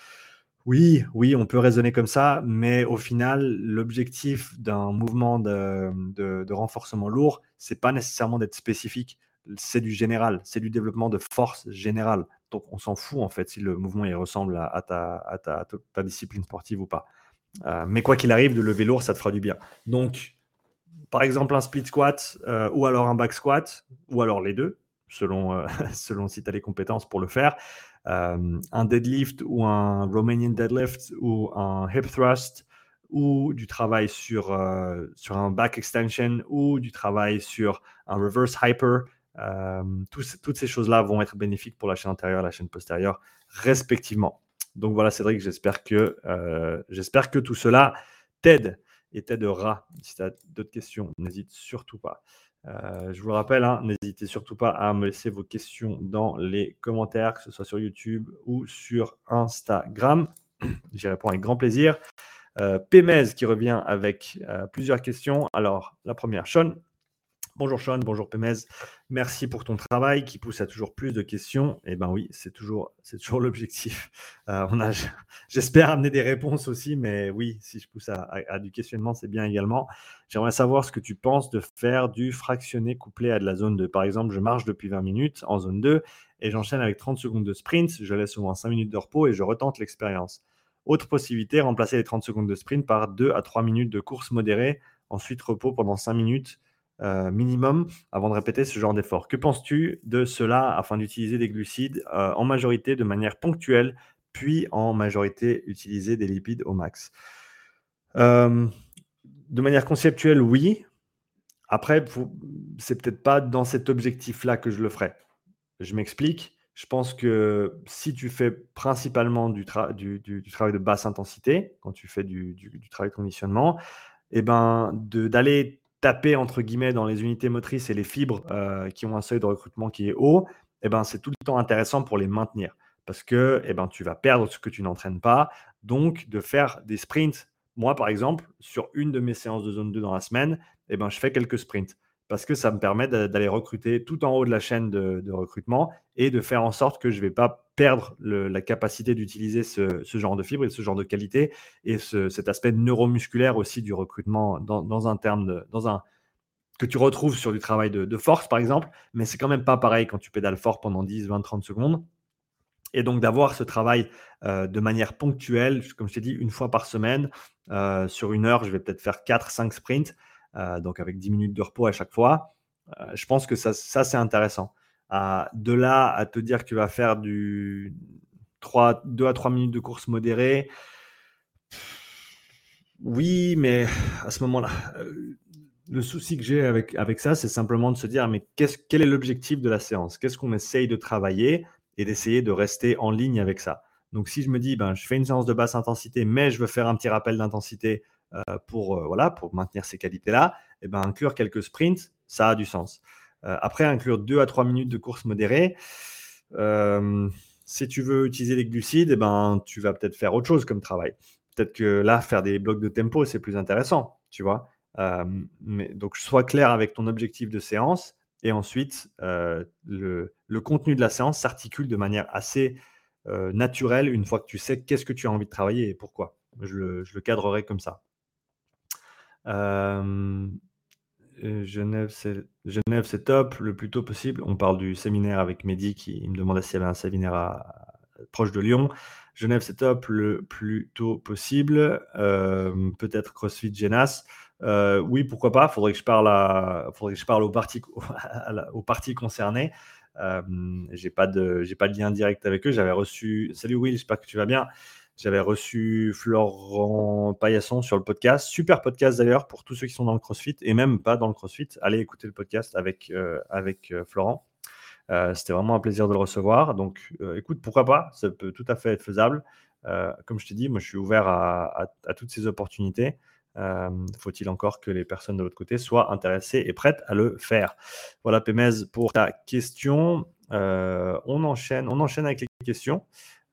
Oui, oui, on peut raisonner comme ça, mais au final, l'objectif d'un mouvement de, de, de, renforcement lourd, c'est pas nécessairement d'être spécifique, c'est du général, c'est du développement de force générale. Donc on s'en fout en fait si le mouvement il ressemble à, ta, discipline sportive ou pas. Euh, mais quoi qu'il arrive, de lever lourd, ça te fera du bien. Donc, par exemple, un split squat euh, ou alors un back squat, ou alors les deux, selon, euh, *laughs* selon si tu as les compétences pour le faire. un deadlift ou un Romanian deadlift ou un hip thrust ou du travail sur, sur un back extension ou du travail sur un reverse hyper. Euh, toutes ces choses-là vont être bénéfiques pour la chaîne antérieure et la chaîne postérieure, respectivement. Donc voilà, Cédric, j'espère que, euh, j'espère que tout cela t'aide et t'aidera. Si tu as d'autres questions, n'hésite surtout pas. je vous rappelle, hein, n'hésitez surtout pas à me laisser vos questions dans les commentaires, que ce soit sur YouTube ou sur Instagram. *clears throat* J'y réponds avec grand plaisir. Euh, Pémez qui revient avec euh, plusieurs questions. Alors, la première, Sean? Bonjour Sean, bonjour Pémez. Merci pour ton travail qui pousse à toujours plus de questions. Eh bien oui, c'est toujours, *laughs* l'objectif. Euh, *laughs* j'espère amener des réponses aussi, mais oui, si je pousse à, du questionnement, c'est bien également. J'aimerais savoir ce que tu penses de faire du fractionné couplé à de la zone 2. Par exemple, je marche depuis 20 minutes en zone 2 et j'enchaîne avec 30 secondes de sprint. Je laisse souvent 5 minutes de repos et je retente l'expérience. Autre possibilité, remplacer les 30 secondes de sprint par 2 à 3 minutes de course modérée, ensuite repos pendant 5 minutes euh, minimum avant de répéter ce genre d'effort. Que penses-tu de cela afin d'utiliser des glucides euh, en majorité de manière ponctuelle, puis en majorité utiliser des lipides au max? Euh, De manière conceptuelle, oui. Après, c'est peut-être pas dans cet objectif-là que je le ferai. Je m'explique. Je pense que si tu fais principalement du, travail de basse intensité, quand tu fais du, travail de conditionnement, eh ben, d'aller taper entre guillemets dans les unités motrices et les fibres euh, qui ont un seuil de recrutement qui est haut, eh ben, c'est tout le temps intéressant pour les maintenir parce que eh ben, tu vas perdre ce que tu n'entraînes pas. Donc, de faire des sprints. Moi, par exemple, sur une de mes séances de zone 2 dans la semaine, et ben, je fais quelques sprints parce que ça me permet d'aller recruter tout en haut de la chaîne de, recrutement et de faire en sorte que je ne vais pas perdre la capacité d'utiliser ce, genre de fibre et ce genre de qualité et cet aspect neuromusculaire aussi du recrutement dans, un terme un que tu retrouves sur du travail de, force par exemple, mais c'est quand même pas pareil quand tu pédales fort pendant 10, 20, 30 secondes. Et donc d'avoir ce travail euh, de manière ponctuelle, comme je t'ai dit, une fois par semaine, euh, sur une heure, je vais peut-être faire 4, 5 sprints. Euh, donc avec 10 minutes de repos à chaque fois. Euh, je pense que ça, c'est intéressant. Euh, de là à te dire que tu vas faire du 3, 2 à 3 minutes de course modérée, oui, mais à ce moment-là, le souci que j'ai avec, ça, c'est simplement de se dire, mais quel est l'objectif de la séance? Qu'est-ce qu'on essaye de travailler et d'essayer de rester en ligne avec ça? Donc si je me dis, ben, je fais une séance de basse intensité, mais je veux faire un petit rappel d'intensité pour, euh, voilà, pour maintenir ces qualités-là, eh ben, inclure quelques sprints, ça a du sens. Euh, après, inclure 2 à 3 minutes de course modérée, si tu veux utiliser des glucides, eh ben, tu vas peut-être faire autre chose comme travail. Peut-être que là, faire des blocs de tempo, c'est plus intéressant, tu vois. mais, donc, sois clair avec ton objectif de séance et ensuite, le, contenu de la séance s'articule de manière assez naturelle une fois que tu sais qu'est-ce que tu as envie de travailler et pourquoi. Je je le cadrerai comme ça. Euh, Genève, c'est top, le plus tôt possible. On parle du séminaire avec Mehdi qui me demandait s'il y avait un séminaire proche de Lyon. Genève, c'est top, le plus tôt possible. Peut-être CrossFit Genas. Euh, oui, pourquoi pas? Faudrait que je parle à, faudrait que je parle aux parties, *laughs* aux parties concernées. j'ai pas de, j'ai pas de lien direct avec eux. J'avais reçu. Salut Will, j'espère que tu vas bien. J'avais reçu Florent Paillasson sur le podcast. Super podcast d'ailleurs pour tous ceux qui sont dans le CrossFit et même pas dans le CrossFit. Allez écouter le podcast avec, euh, avec euh, Florent. Euh, c'était vraiment un plaisir de le recevoir. Donc écoute, pourquoi pas? Ça peut tout à fait être faisable. comme je t'ai dit, moi je suis ouvert à, toutes ces opportunités. Faut-il encore que les personnes de l'autre côté soient intéressées et prêtes à le faire? Voilà, Pémez, pour ta question. on, enchaîne, on enchaîne avec les questions.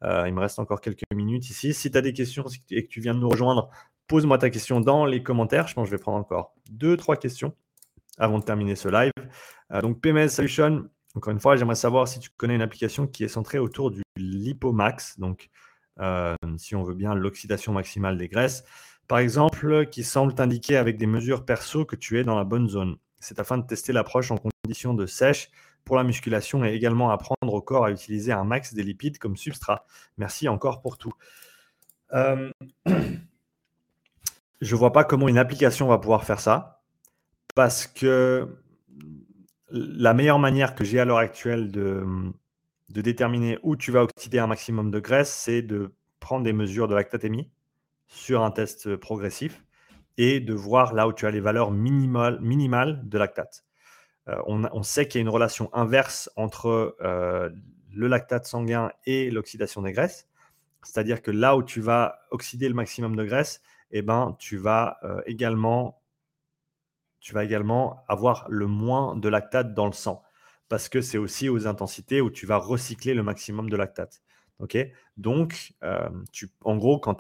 Euh, il me reste encore quelques minutes ici. Si tu as des questions et que tu viens de nous rejoindre, pose-moi ta question dans les commentaires. Je pense que je vais prendre encore deux, trois questions avant de terminer ce live. Euh, donc, PMS Solution, encore une fois, j'aimerais savoir si tu connais une application qui est centrée autour du lipomax. Donc, euh, si on veut bien, l'oxydation maximale des graisses. Par exemple, qui semble t'indiquer avec des mesures perso que tu es dans la bonne zone. C'est afin de tester l'approche en conditions de sèche pour la musculation et également apprendre au corps à utiliser un max des lipides comme substrat. Merci encore pour tout. Euh, *clears throat* je ne vois pas comment une application va pouvoir faire ça parce que la meilleure manière que j'ai à l'heure actuelle de, déterminer où tu vas oxyder un maximum de graisse, c'est de prendre des mesures de lactatémie sur un test progressif et de voir là où tu as les valeurs minimales, minimales de lactate. Euh, on, sait qu'il y a une relation inverse entre euh, le lactate sanguin et l'oxydation des graisses. C'est-à-dire que là où tu vas oxyder le maximum de graisse, eh ben, tu, vas, euh, également, tu vas également avoir le moins de lactate dans le sang. Parce que c'est aussi aux intensités où tu vas recycler le maximum de lactate. Donc, tu, en gros, quand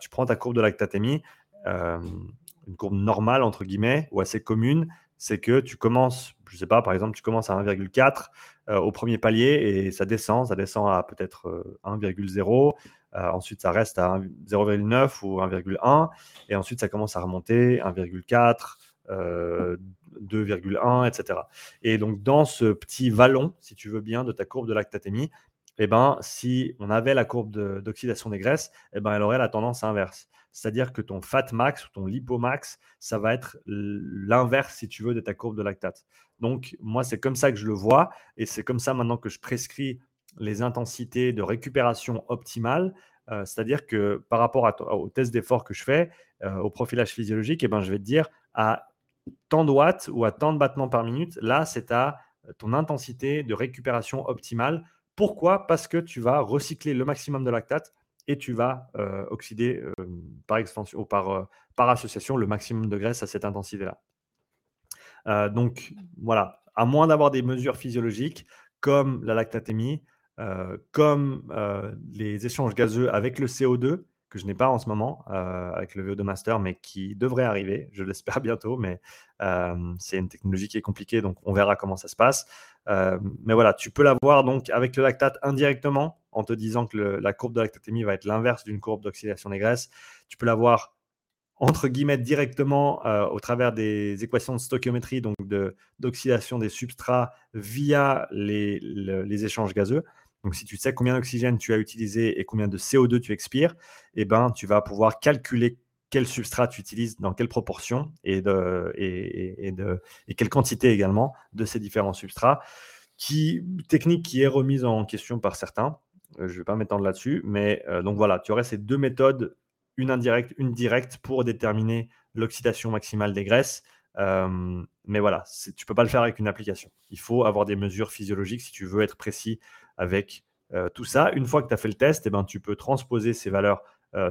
tu prends ta courbe de lactatémie, une courbe normale, entre guillemets, ou assez commune, c'est que tu commences, je ne sais pas, par exemple, tu commences à 1,4 euh, au premier palier et ça descend, ça descend à peut-être 1,0. Euh, euh, ensuite, ça reste à 0,9 ou 1,1. Et ensuite, ça commence à remonter 1,4, 2,1, etc. Et donc, dans ce petit vallon, si tu veux bien, de ta courbe de lactatémie, eh ben, si on avait la courbe d'oxydation des graisses, eh ben, elle aurait la tendance inverse. C'est-à-dire que ton fat max ou ton lipomax, ça va être l'inverse, si tu veux, de ta courbe de lactate. Donc, moi, c'est comme ça que je le vois. Et c'est comme ça maintenant que je prescris les intensités de récupération optimales. Euh, c'est-à-dire que par rapport au test d'effort que je fais, euh, au profilage physiologique, eh ben, je vais te dire à tant de watts ou à tant de battements par minute, là, c'est à ton intensité de récupération optimale. Pourquoi? Parce que tu vas recycler le maximum de lactate et tu vas euh, oxyder par extension ou par, par association le maximum de graisse à cette intensité-là. donc voilà, à moins d'avoir des mesures physiologiques comme la lactatémie, comme les échanges gazeux avec le CO2, que je n'ai pas en ce moment avec le VO2 Master, mais qui devrait arriver, je l'espère *laughs* bientôt, mais c'est une technologie qui est compliquée, donc on verra comment ça se passe. mais voilà, tu peux l'avoir donc avec le lactate indirectement en te disant que la courbe de lactatémie va être l'inverse d'une courbe d'oxydation des graisses. Tu peux l'avoir entre guillemets directement euh, au travers des équations de stoichiométrie, donc d'oxydation des substrats via les, échanges gazeux. Donc si tu sais combien d'oxygène tu as utilisé et combien de CO2 tu expires, eh ben, tu vas pouvoir calculer quel substrat tu utilises, dans quelle proportion et, et, quelle quantité également de ces différents substrats. Technique qui est remise en question par certains. Euh, je ne vais pas m'étendre là-dessus, mais euh, donc voilà, tu aurais ces deux méthodes, une indirecte, une directe, pour déterminer l'oxydation maximale des graisses. Euh, mais voilà, tu ne peux pas le faire avec une application. Il faut avoir des mesures physiologiques si tu veux être précis avec tout ça. Une fois que tu as fait le test, eh ben, tu peux transposer ces valeurs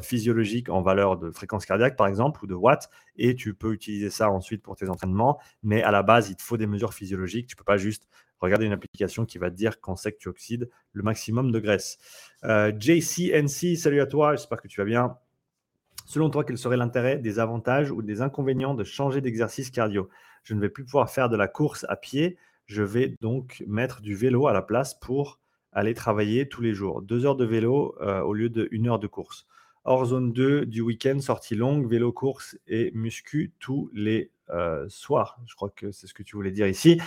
physiologiques en valeurs de fréquence cardiaque, par exemple, ou de watts, et tu peux utiliser ça ensuite pour tes entraînements. Mais à la base, il te faut des mesures physiologiques. Tu ne peux pas juste Regardez une application qui va te dire quand c'est que tu oxydes le maximum de graisse. Euh, JCNC, salut à toi, j'espère que tu vas bien. Selon toi, quel serait l'intérêt, des avantages ou des inconvénients de changer d'exercice cardio? Je ne vais plus pouvoir faire de la course à pied, je vais donc mettre du vélo à la place pour aller travailler tous les jours. Deux heures de vélo euh, au lieu d'une heure de course. Hors zone 2 du week-end, sortie longue, vélo, course et muscu tous les euh, soirs. Je crois que c'est ce que tu voulais dire ici.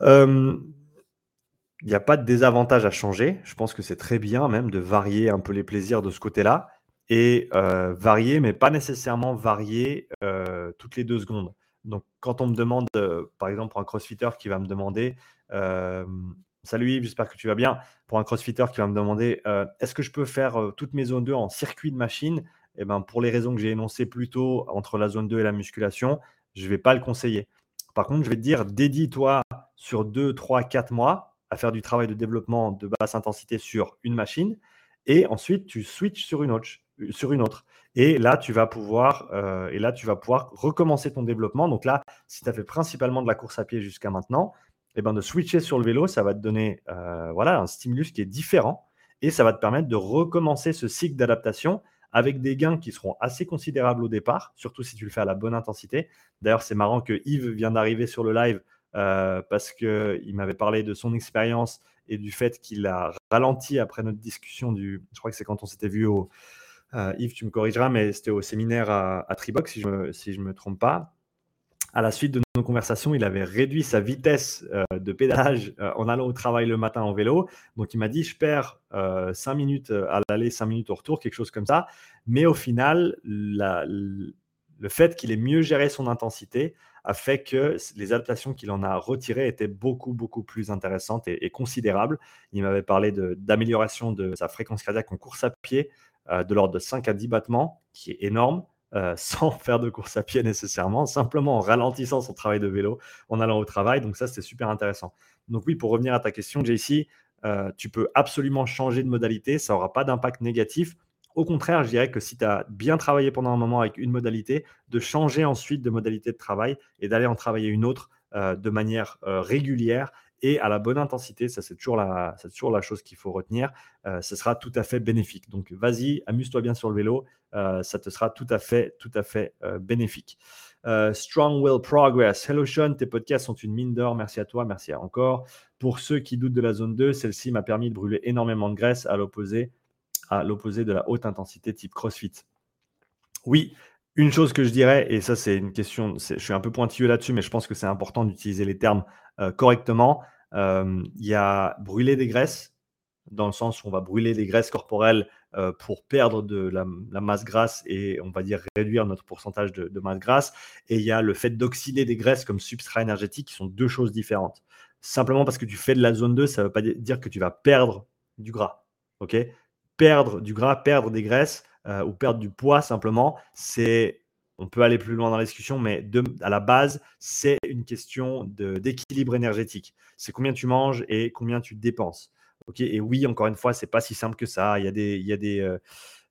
Il n'y a pas de désavantage à changer. Je pense que c'est très bien même de varier un peu les plaisirs de ce côté-là. Et varier, mais pas nécessairement varier toutes les deux secondes. Donc, quand on me demande, par exemple, pour un crossfitter qui va me demander Salut j'espère que tu vas bien. Pour un crossfitter qui va me demander Est-ce que je peux faire toutes mes zones 2 en circuit de machine? Eh ben, Pour les raisons que j'ai énoncées plus tôt entre la zone 2 et la musculation, je ne vais pas le conseiller. Par contre, je vais te dire Dédie-toi sur 2, 3, 4 mois à faire du travail de développement de basse intensité sur une machine et ensuite tu switches sur une autre. Sur une autre. Et là, tu vas pouvoir, euh, et là, tu vas pouvoir recommencer ton développement. Donc là, si tu as fait principalement de la course à pied jusqu'à maintenant, eh ben de switcher sur le vélo, ça va te donner euh, voilà, un stimulus qui est différent et ça va te permettre de recommencer ce cycle d'adaptation avec des gains qui seront assez considérables au départ, surtout si tu le fais à la bonne intensité. D'ailleurs, c'est marrant que Yves vient d'arriver sur le live euh, parce qu'il m'avait parlé de son expérience et du fait qu'il a ralenti après notre discussion du. Je crois que c'est quand on s'était vu au. Euh, Yves, tu me corrigeras, mais c'était au séminaire à, Tribox, si je ne si me trompe pas. À la suite de nos conversations, il avait réduit sa vitesse euh, de pédalage en allant au travail le matin en vélo. Donc, il m'a dit, je perds 5 minutes à l'aller, 5 minutes au retour, quelque chose comme ça. Mais au final, le fait qu'il ait mieux géré son intensité a fait que les adaptations qu'il en a retirées étaient beaucoup, beaucoup plus intéressantes et, considérables. Il m'avait parlé d'amélioration de, sa fréquence cardiaque en course à pied euh, de l'ordre de 5 à 10 battements, qui est énorme. Euh, *laughs* sans faire de course à pied nécessairement, simplement en ralentissant son travail de vélo, en allant au travail. Donc ça, c'était super intéressant. Donc oui, pour revenir à ta question, JC, euh, tu peux absolument changer de modalité, ça n'aura pas d'impact négatif. Au contraire, je dirais que si tu as bien travaillé pendant un moment avec une modalité, de changer ensuite de modalité de travail et d'aller en travailler une autre euh, de manière euh, régulière et à la bonne intensité, ça c'est toujours la, chose qu'il faut retenir, ce sera tout à fait bénéfique. Donc vas-y, amuse-toi bien sur le vélo, ça te sera tout à fait, tout à fait bénéfique. Strong Will Progress. Hello Sean, tes podcasts sont une mine d'or. Merci à toi, merci encore. Pour ceux qui doutent de la zone 2, celle-ci m'a permis de brûler énormément de graisse à l'opposé, à l'opposé de la haute intensité type CrossFit. Oui, une chose que je dirais, et ça c'est une question, je suis un peu pointilleux là-dessus, mais je pense que c'est important d'utiliser les termes euh, correctement. Euh, il y a brûler des graisses, dans le sens où on va brûler des graisses corporelles euh, pour perdre de la, masse grasse et on va dire réduire notre pourcentage de, de masse grasse. Et il y a le fait d'oxyder des graisses comme substrat énergétique qui sont deux choses différentes simplement parce que tu fais de la zone 2, ça ne veut pas dire que tu vas perdre du gras. ok? Perdre du gras, perdre des graisses euh, ou perdre du poids simplement, c'est on peut aller plus loin dans la discussion, mais à la base, c'est une question d'équilibre énergétique. C'est combien tu manges et combien tu dépenses. et oui, encore une fois, c'est pas si simple que ça. Il y a des, il y a des, euh,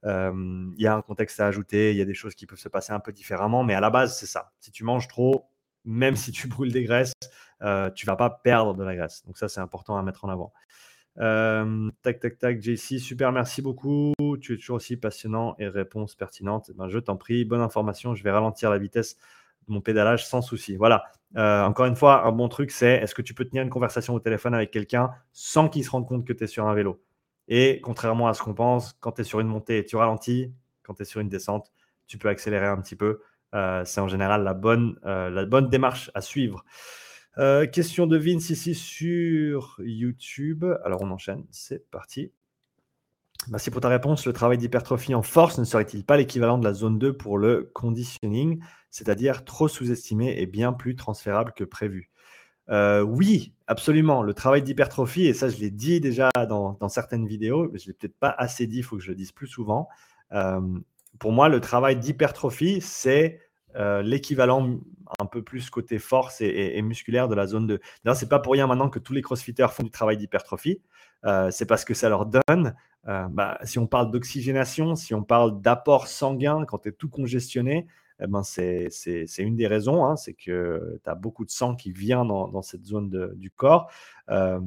euh, il y a un contexte à ajouter. Il y a des choses qui peuvent se passer un peu différemment, mais à la base, c'est ça. Si tu manges trop, même si tu *laughs* brûles des graisses, euh, tu vas pas perdre de la graisse. Donc ça, c'est important à mettre en avant. Euh, tac, tac, tac, JC, super, merci beaucoup. Tu es toujours aussi passionnant et réponse pertinente. Ben, je t'en prie, bonne information. Je vais ralentir la vitesse de mon pédalage sans souci. Voilà. Euh, encore une fois, un bon truc, c'est est-ce que tu peux tenir une conversation au téléphone avec quelqu'un sans qu'il se rende compte que tu es sur un vélo? Et contrairement à ce qu'on pense, quand tu es sur une montée, tu ralentis. Quand tu es sur une descente, tu peux accélérer un petit peu. c'est en général la bonne, la bonne démarche à suivre. Euh, question de Vince ici sur YouTube. Alors on enchaîne, c'est parti. Merci pour ta réponse. Le travail d'hypertrophie en force ne serait-il pas l'équivalent de la zone 2 pour le conditioning, c'est-à-dire trop sous-estimé et bien plus transférable que prévu? Euh, Oui, absolument. Le travail d'hypertrophie, et ça je l'ai dit déjà dans, certaines vidéos, mais je ne l'ai peut-être pas assez dit, il faut que je le dise plus souvent. Euh, pour moi, le travail d'hypertrophie, c'est l'équivalent un peu plus côté force et, musculaire de la zone 2. D'ailleurs, c'est pas pour rien maintenant que tous les crossfitters font du travail d'hypertrophie. Euh, c'est parce que ça leur donne, euh, bah, si on parle d'oxygénation, si on parle d'apport sanguin quand tu es tout congestionné, eh ben c'est une des raisons, hein, c'est que tu as beaucoup de sang qui vient dans, cette zone du corps. Euh,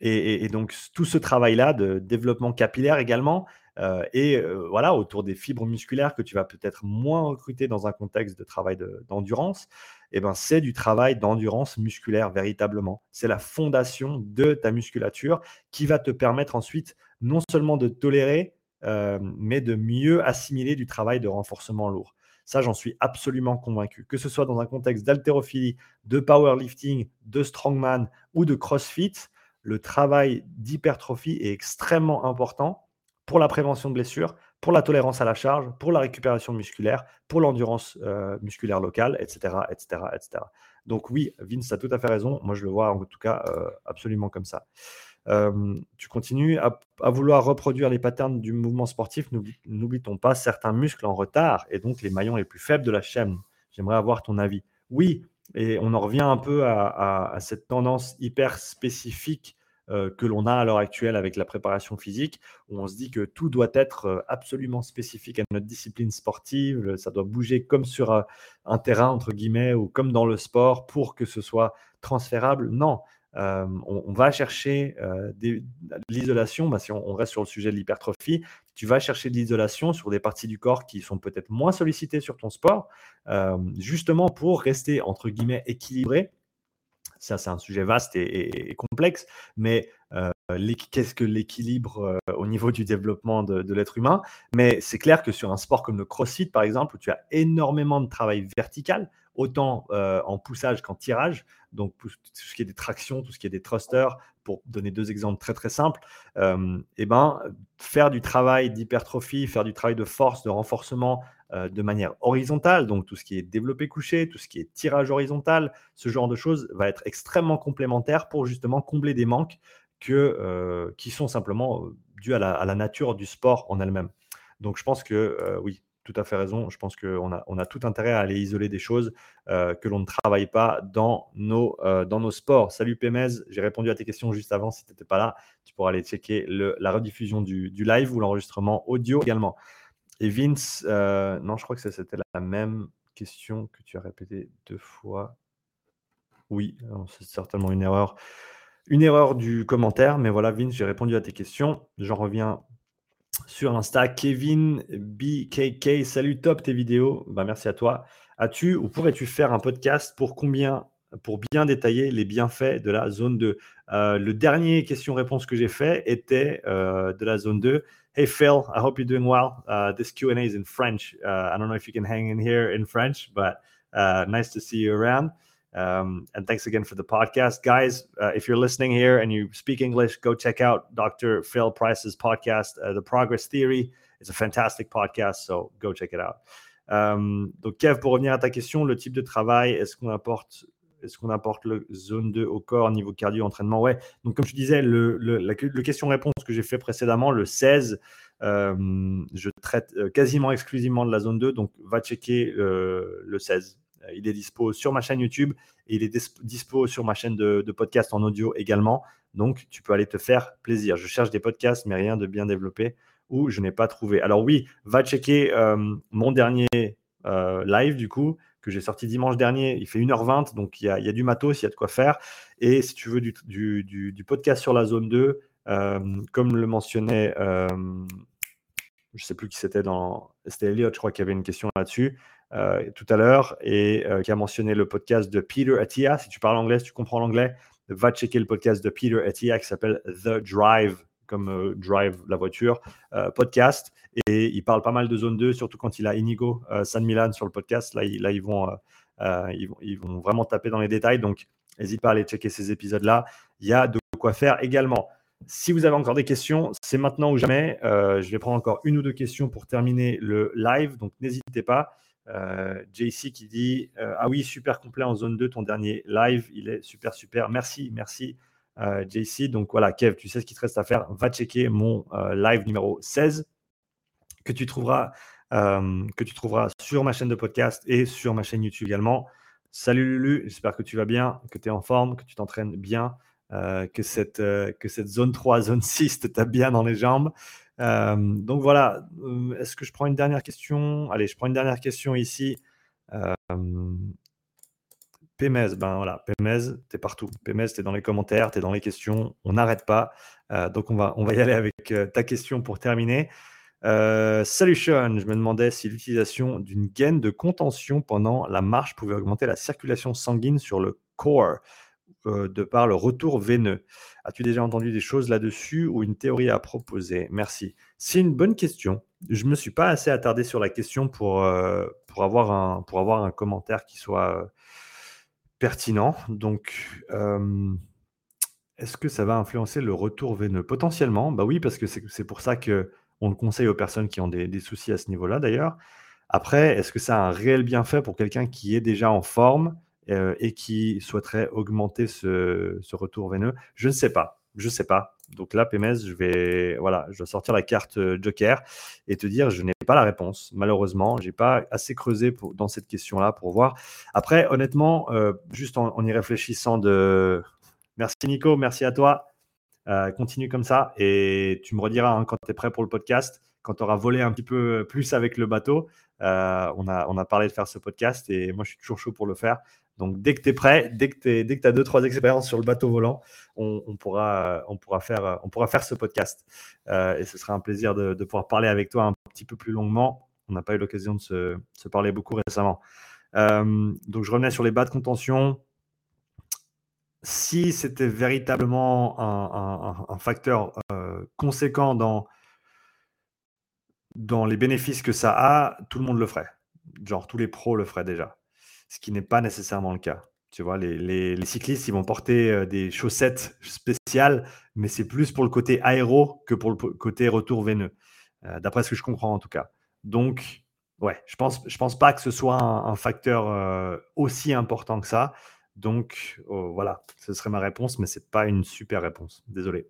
et, donc tout ce travail-là de développement capillaire également, euh, et euh, voilà, autour des fibres musculaires que tu vas peut-être moins recruter dans un contexte de travail d'endurance, eh ben, c'est du travail d'endurance musculaire véritablement. C'est la fondation de ta musculature qui va te permettre ensuite non seulement de tolérer, euh, mais de mieux assimiler du travail de renforcement lourd. Ça, j'en suis absolument convaincu. Que ce soit dans un contexte d'haltérophilie, de powerlifting, de strongman ou de crossfit, le travail d'hypertrophie est extrêmement important pour la prévention de blessures, pour la tolérance à la charge, pour la récupération musculaire, pour l'endurance euh, musculaire locale, etc., etc., etc. Donc oui, Vince a tout à fait raison. Moi, je le vois en tout cas euh, absolument comme ça. Tu continues à, vouloir reproduire les patterns du mouvement sportif. N'oublions pas certains muscles en retard et donc les maillons les plus faibles de la chaîne? J'aimerais avoir ton avis. Oui, et on en revient un peu à cette tendance hyper spécifique euh, que l'on a à l'heure actuelle avec la préparation physique, où on se dit que tout doit être euh, absolument spécifique à notre discipline sportive, ça doit bouger comme sur euh, un terrain, entre guillemets, ou comme dans le sport pour que ce soit transférable. Non, on, va chercher de l'isolation, bah, si on, reste sur le sujet de l'hypertrophie, tu vas chercher de l'isolation sur des parties du corps qui sont peut-être moins sollicitées sur ton sport, justement pour rester, entre guillemets, équilibré c'est un sujet vaste et, complexe, mais euh, qu'est-ce que l'équilibre euh, au niveau du développement de, l'être humain? Mais c'est clair que sur un sport comme le crossfit, par exemple, où tu as énormément de travail vertical, autant euh, en poussage qu'en tirage, donc tout ce qui est des tractions, tout ce qui est des thrusters, pour donner deux exemples très très simples, eh ben, faire du travail d'hypertrophie, faire du travail de force, de renforcement euh, de manière horizontale, donc tout ce qui est développé couché, tout ce qui est tirage horizontal, ce genre de choses va être extrêmement complémentaire pour justement combler des manques que, qui sont simplement dus à la, nature du sport en elle-même. Donc je pense que oui, tout à fait raison. Je pense qu'on a, on a tout intérêt à aller isoler des choses que l'on ne travaille pas dans nos, dans nos sports. Salut Pémez, j'ai répondu à tes questions juste avant. Si tu n'étais pas là, tu pourras aller checker la rediffusion du live ou l'enregistrement audio également. Et Vince, non, je crois que c'était la même question que tu as répété deux fois. Oui, c'est certainement une erreur. Une erreur du commentaire, mais voilà, Vince, j'ai répondu à tes questions. J'en reviens sur Insta. Kevin BKK, salut, top tes vidéos. Bah, merci à toi. As-tu ou pourrais-tu faire un podcast pour combien pour bien détailler les bienfaits de la zone 2 euh, Le dernier question-réponse que j'ai fait était euh, de la zone 2. Hey Phil, I hope you're doing well. Uh, this Q&A is in French. Uh, I don't know if you can hang in here in French, but uh, nice to see you around. Um, and thanks again for the podcast. Guys, uh, if you're listening here and you speak English, go check out Dr. Phil Price's podcast, uh, The Progress Theory. It's a fantastic podcast, so go check it out. Um, donc, Kev, pour revenir à ta question, le type de travail, est-ce qu'on apporte, est-ce qu'on apporte le zone 2 au corps, niveau cardio, entraînement Ouais. Donc, comme je disais, le, le, question-réponse que j'ai fait précédemment, le 16, euh, je traite euh, quasiment exclusivement de la zone 2, donc va checker euh, le 16. Euh, il est dispo sur ma chaîne YouTube et il est dispo sur ma chaîne de, podcast en audio également. Donc, tu peux aller te faire plaisir. Je cherche des podcasts, mais rien de bien développé où je n'ai pas trouvé. Alors oui, va checker mon dernier live du coup que j'ai sorti dimanche dernier. Il fait 1h20, donc il y, a, du matos, il y a de quoi faire. Et si tu veux du, podcast sur la zone 2, comme le mentionnait, je ne sais plus qui c'était dans... C'était Elliot, je crois qu'il y avait une question là-dessus. Euh, tout à l'heure et euh, qui a mentionné le podcast de Peter Attia. Si tu parles anglais, si tu comprends l'anglais, va checker le podcast de Peter Attia qui s'appelle The Drive, comme euh, Drive la voiture, podcast. Et il parle pas mal de zone 2, surtout quand il a Inigo San Milan sur le podcast. Là, ils, vont, ils, vont, vraiment taper dans les détails. Donc, n'hésite pas à aller checker ces épisodes-là. Il y a de quoi faire également. Si vous avez encore des questions, c'est maintenant ou jamais. je vais prendre encore une ou deux questions pour terminer le live. Donc, n'hésitez pas. Euh, JC qui dit euh, Ah oui, super complet en zone 2, ton dernier live, il est super, super. Merci, merci, euh, JC. Donc voilà, Kev, tu sais ce qu'il te reste à faire. Va checker mon live numéro 16 que tu trouveras. que tu trouveras sur ma chaîne de podcast et sur ma chaîne YouTube également. Salut Lulu, j'espère que tu vas bien, que tu es en forme, que tu t'entraînes bien, que, cette, que cette zone 3, *laughs* zone 6 te tape bien dans les jambes. Donc voilà, est-ce que je prends une dernière question? Allez, je prends une dernière question ici. Pémez, ben voilà, Pémez, t'es partout. Pémez, t'es dans les commentaires, t'es dans les questions, on n'arrête pas. donc on va, on va y aller avec ta question pour terminer. Salut Sean, je me demandais si l'utilisation d'une gaine de contention pendant la marche pouvait augmenter la circulation sanguine sur le corps. Euh, de par le retour veineux. As-tu déjà entendu des choses là-dessus ou une théorie à proposer? Merci. C'est une bonne question. Je ne me suis pas assez attardé sur la question pour, euh, pour, avoir, un, pour avoir un commentaire qui soit euh, pertinent. Donc, est-ce que ça va influencer le retour veineux? Potentiellement, bah oui, parce que c'est pour ça que on le conseille aux personnes qui ont des, soucis à ce niveau-là d'ailleurs. Après, est-ce que ça a un réel bienfait pour quelqu'un qui est déjà en forme euh, et qui souhaiterait augmenter ce, retour veineux? Je ne sais pas. Je ne sais pas. Donc là, PMS, je vais, voilà, je sortir la carte euh, Joker et te dire, je n'ai pas la réponse. Malheureusement, j'ai pas assez creusé dans cette question-là pour voir. Après, honnêtement, euh, juste en, y réfléchissant merci Nico, merci à toi. Continue comme ça et tu me rediras hein, quand tu es prêt pour le podcast, quand tu auras volé un petit peu plus avec le bateau. on, a, on a parlé de faire ce podcast et moi je suis toujours chaud pour le faire. Donc, dès que tu es prêt, dès que tu as deux, trois expériences sur le bateau volant, on, pourra, on, pourra, faire, on pourra faire ce podcast. Euh, et ce sera un plaisir de, pouvoir parler avec toi un petit peu plus longuement. On n'a pas eu l'occasion de se, parler beaucoup récemment. Euh, donc, je revenais sur les bas de contention. Si c'était véritablement un, facteur euh, conséquent dans, les bénéfices que ça a, tout le monde le ferait. Genre, tous les pros le feraient déjà ce qui n'est pas nécessairement le cas. Tu vois, les, cyclistes, ils vont porter euh, des chaussettes spéciales, mais c'est plus pour le côté aéro que pour le côté retour veineux, euh, d'après ce que je comprends en tout cas. Donc, Ouais, je pense, je pense pas que ce soit un, facteur aussi important que ça. Donc oh, voilà, ce serait ma réponse, mais c'est pas une super réponse. Désolé.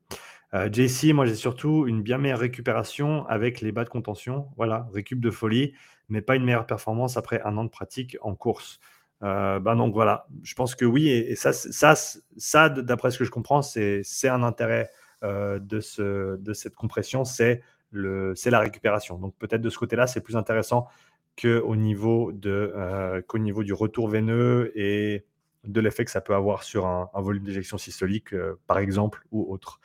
JC, moi j'ai surtout une bien meilleure récupération avec les bas de contention. Voilà, récup de folie, mais pas une meilleure performance après un an de pratique en course. Euh, ben donc voilà, je pense que oui, et, ça, ça, ça d'après ce que je comprends, c'est un intérêt euh, de, ce, de cette compression, c'est la récupération. Donc peut-être de ce côté-là, c'est plus intéressant qu'au niveau, euh, niveau du retour veineux et de l'effet que ça peut avoir sur un, volume d'éjection systolique, par exemple, ou autre.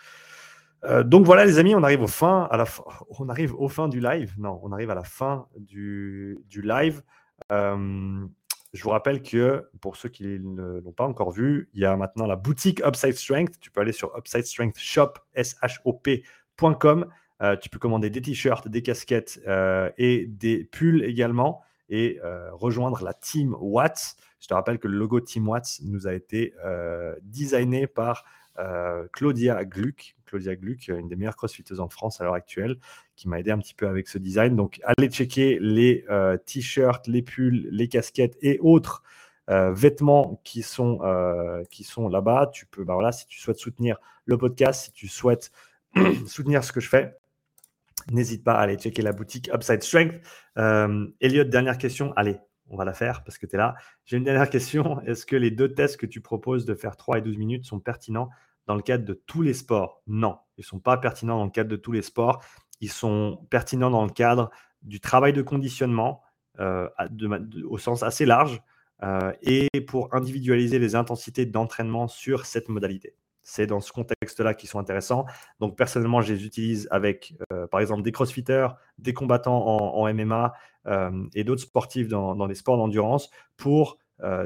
donc voilà les amis, on arrive au fin, on arrive au fin du live. Non, on arrive à la fin du, du live. Je vous rappelle que pour ceux qui ne l'ont pas encore vu, il y a maintenant la boutique Upside Strength. Tu peux aller sur Upside Strength Shop, S-H-O-P.com. Euh, tu peux commander des t-shirts, des casquettes euh, et des pulls également et euh, rejoindre la Team Watts. Je te rappelle que le logo Team Watts nous a été designé par Claudia Gluck, Claudia Gluck, une des meilleures crossfiteuses en France à l'heure actuelle, qui m'a aidé un petit peu avec ce design. Donc, allez checker les euh, t-shirts, les pulls, les casquettes et autres euh, vêtements qui sont, euh, sont là-bas. Tu peux, bah voilà, si tu souhaites soutenir le podcast, si tu souhaites *clears throat* soutenir ce que je fais, n'hésite pas à aller checker la boutique Upside Strength. Elliot, dernière question. Allez, on va la faire parce que tu es là. J'ai une dernière question. *laughs* Est-ce que les deux tests que tu proposes de faire 3 et 12 minutes sont pertinents dans le cadre de tous les sports? Non, ils ne sont pas pertinents dans le cadre de tous les sports. Ils sont pertinents dans le cadre du travail de conditionnement euh, au sens assez large euh, et pour individualiser les intensités d'entraînement sur cette modalité. C'est dans ce contexte-là qu'ils sont intéressants. Donc personnellement, je les utilise avec, euh, par exemple, des crossfitters, des combattants en, MMA et d'autres sportifs dans, les sports d'endurance pour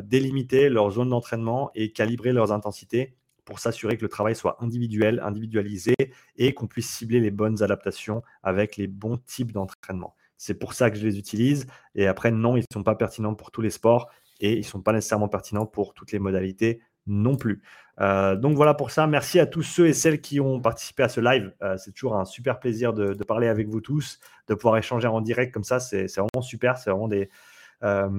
délimiter leur zone d'entraînement et calibrer leurs intensités pour s'assurer que le travail soit individuel, individualisé et qu'on puisse cibler les bonnes adaptations avec les bons types d'entraînement. C'est pour ça que je les utilise. Et après, non, ils ne sont pas pertinents pour tous les sports et ils ne sont pas nécessairement pertinents pour toutes les modalités non plus. Euh, donc voilà pour ça. Merci à tous ceux et celles qui ont participé à ce live. Euh, c'est toujours un super plaisir de, parler avec vous tous, de pouvoir échanger en direct comme ça. C'est vraiment super. C'est vraiment euh,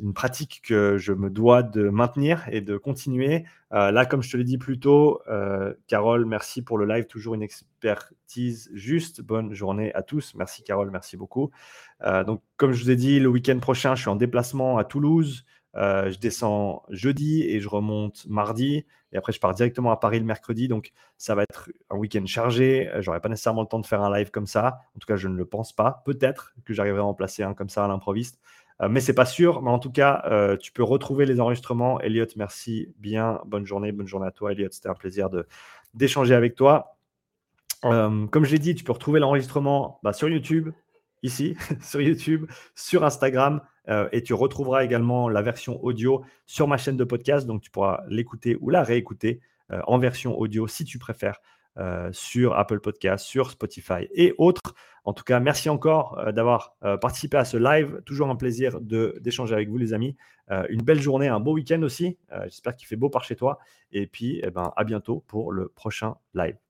une pratique que je me dois de maintenir et de continuer. Là, comme je te l'ai dit plus tôt, Carole, merci pour le live, toujours une expertise juste. Bonne journée à tous. Merci Carole, merci beaucoup. Donc, comme je vous ai dit, le week-end prochain, je suis en déplacement à Toulouse. Je descends jeudi et je remonte mardi. Et après, je pars directement à Paris le mercredi. Donc, ça va être un week-end chargé. J'aurai pas nécessairement le temps de faire un live comme ça. En tout cas, je ne le pense pas. Peut-être que j'arriverai à en placer un comme ça à l'improviste. Euh, mais c'est pas sûr. Mais en tout cas, euh, tu peux retrouver les enregistrements. Elliot, merci bien. Bonne journée. Bonne journée à toi, Elliot. C'était un plaisir d'échanger avec toi. Euh, comme je l'ai dit, tu peux retrouver l'enregistrement bah, sur YouTube, ici, *laughs* sur YouTube, sur Instagram. et tu retrouveras également la version audio sur ma chaîne de podcast. Donc, tu pourras l'écouter ou la réécouter en version audio si tu préfères. Euh, sur Apple Podcast, sur Spotify et autres. En tout cas, merci encore euh, d'avoir euh, participé à ce live. Toujours un plaisir d'échanger avec vous, les amis. une belle journée, un beau week-end aussi. J'espère qu'il fait beau par chez toi. Et puis, eh ben, à bientôt pour le prochain live.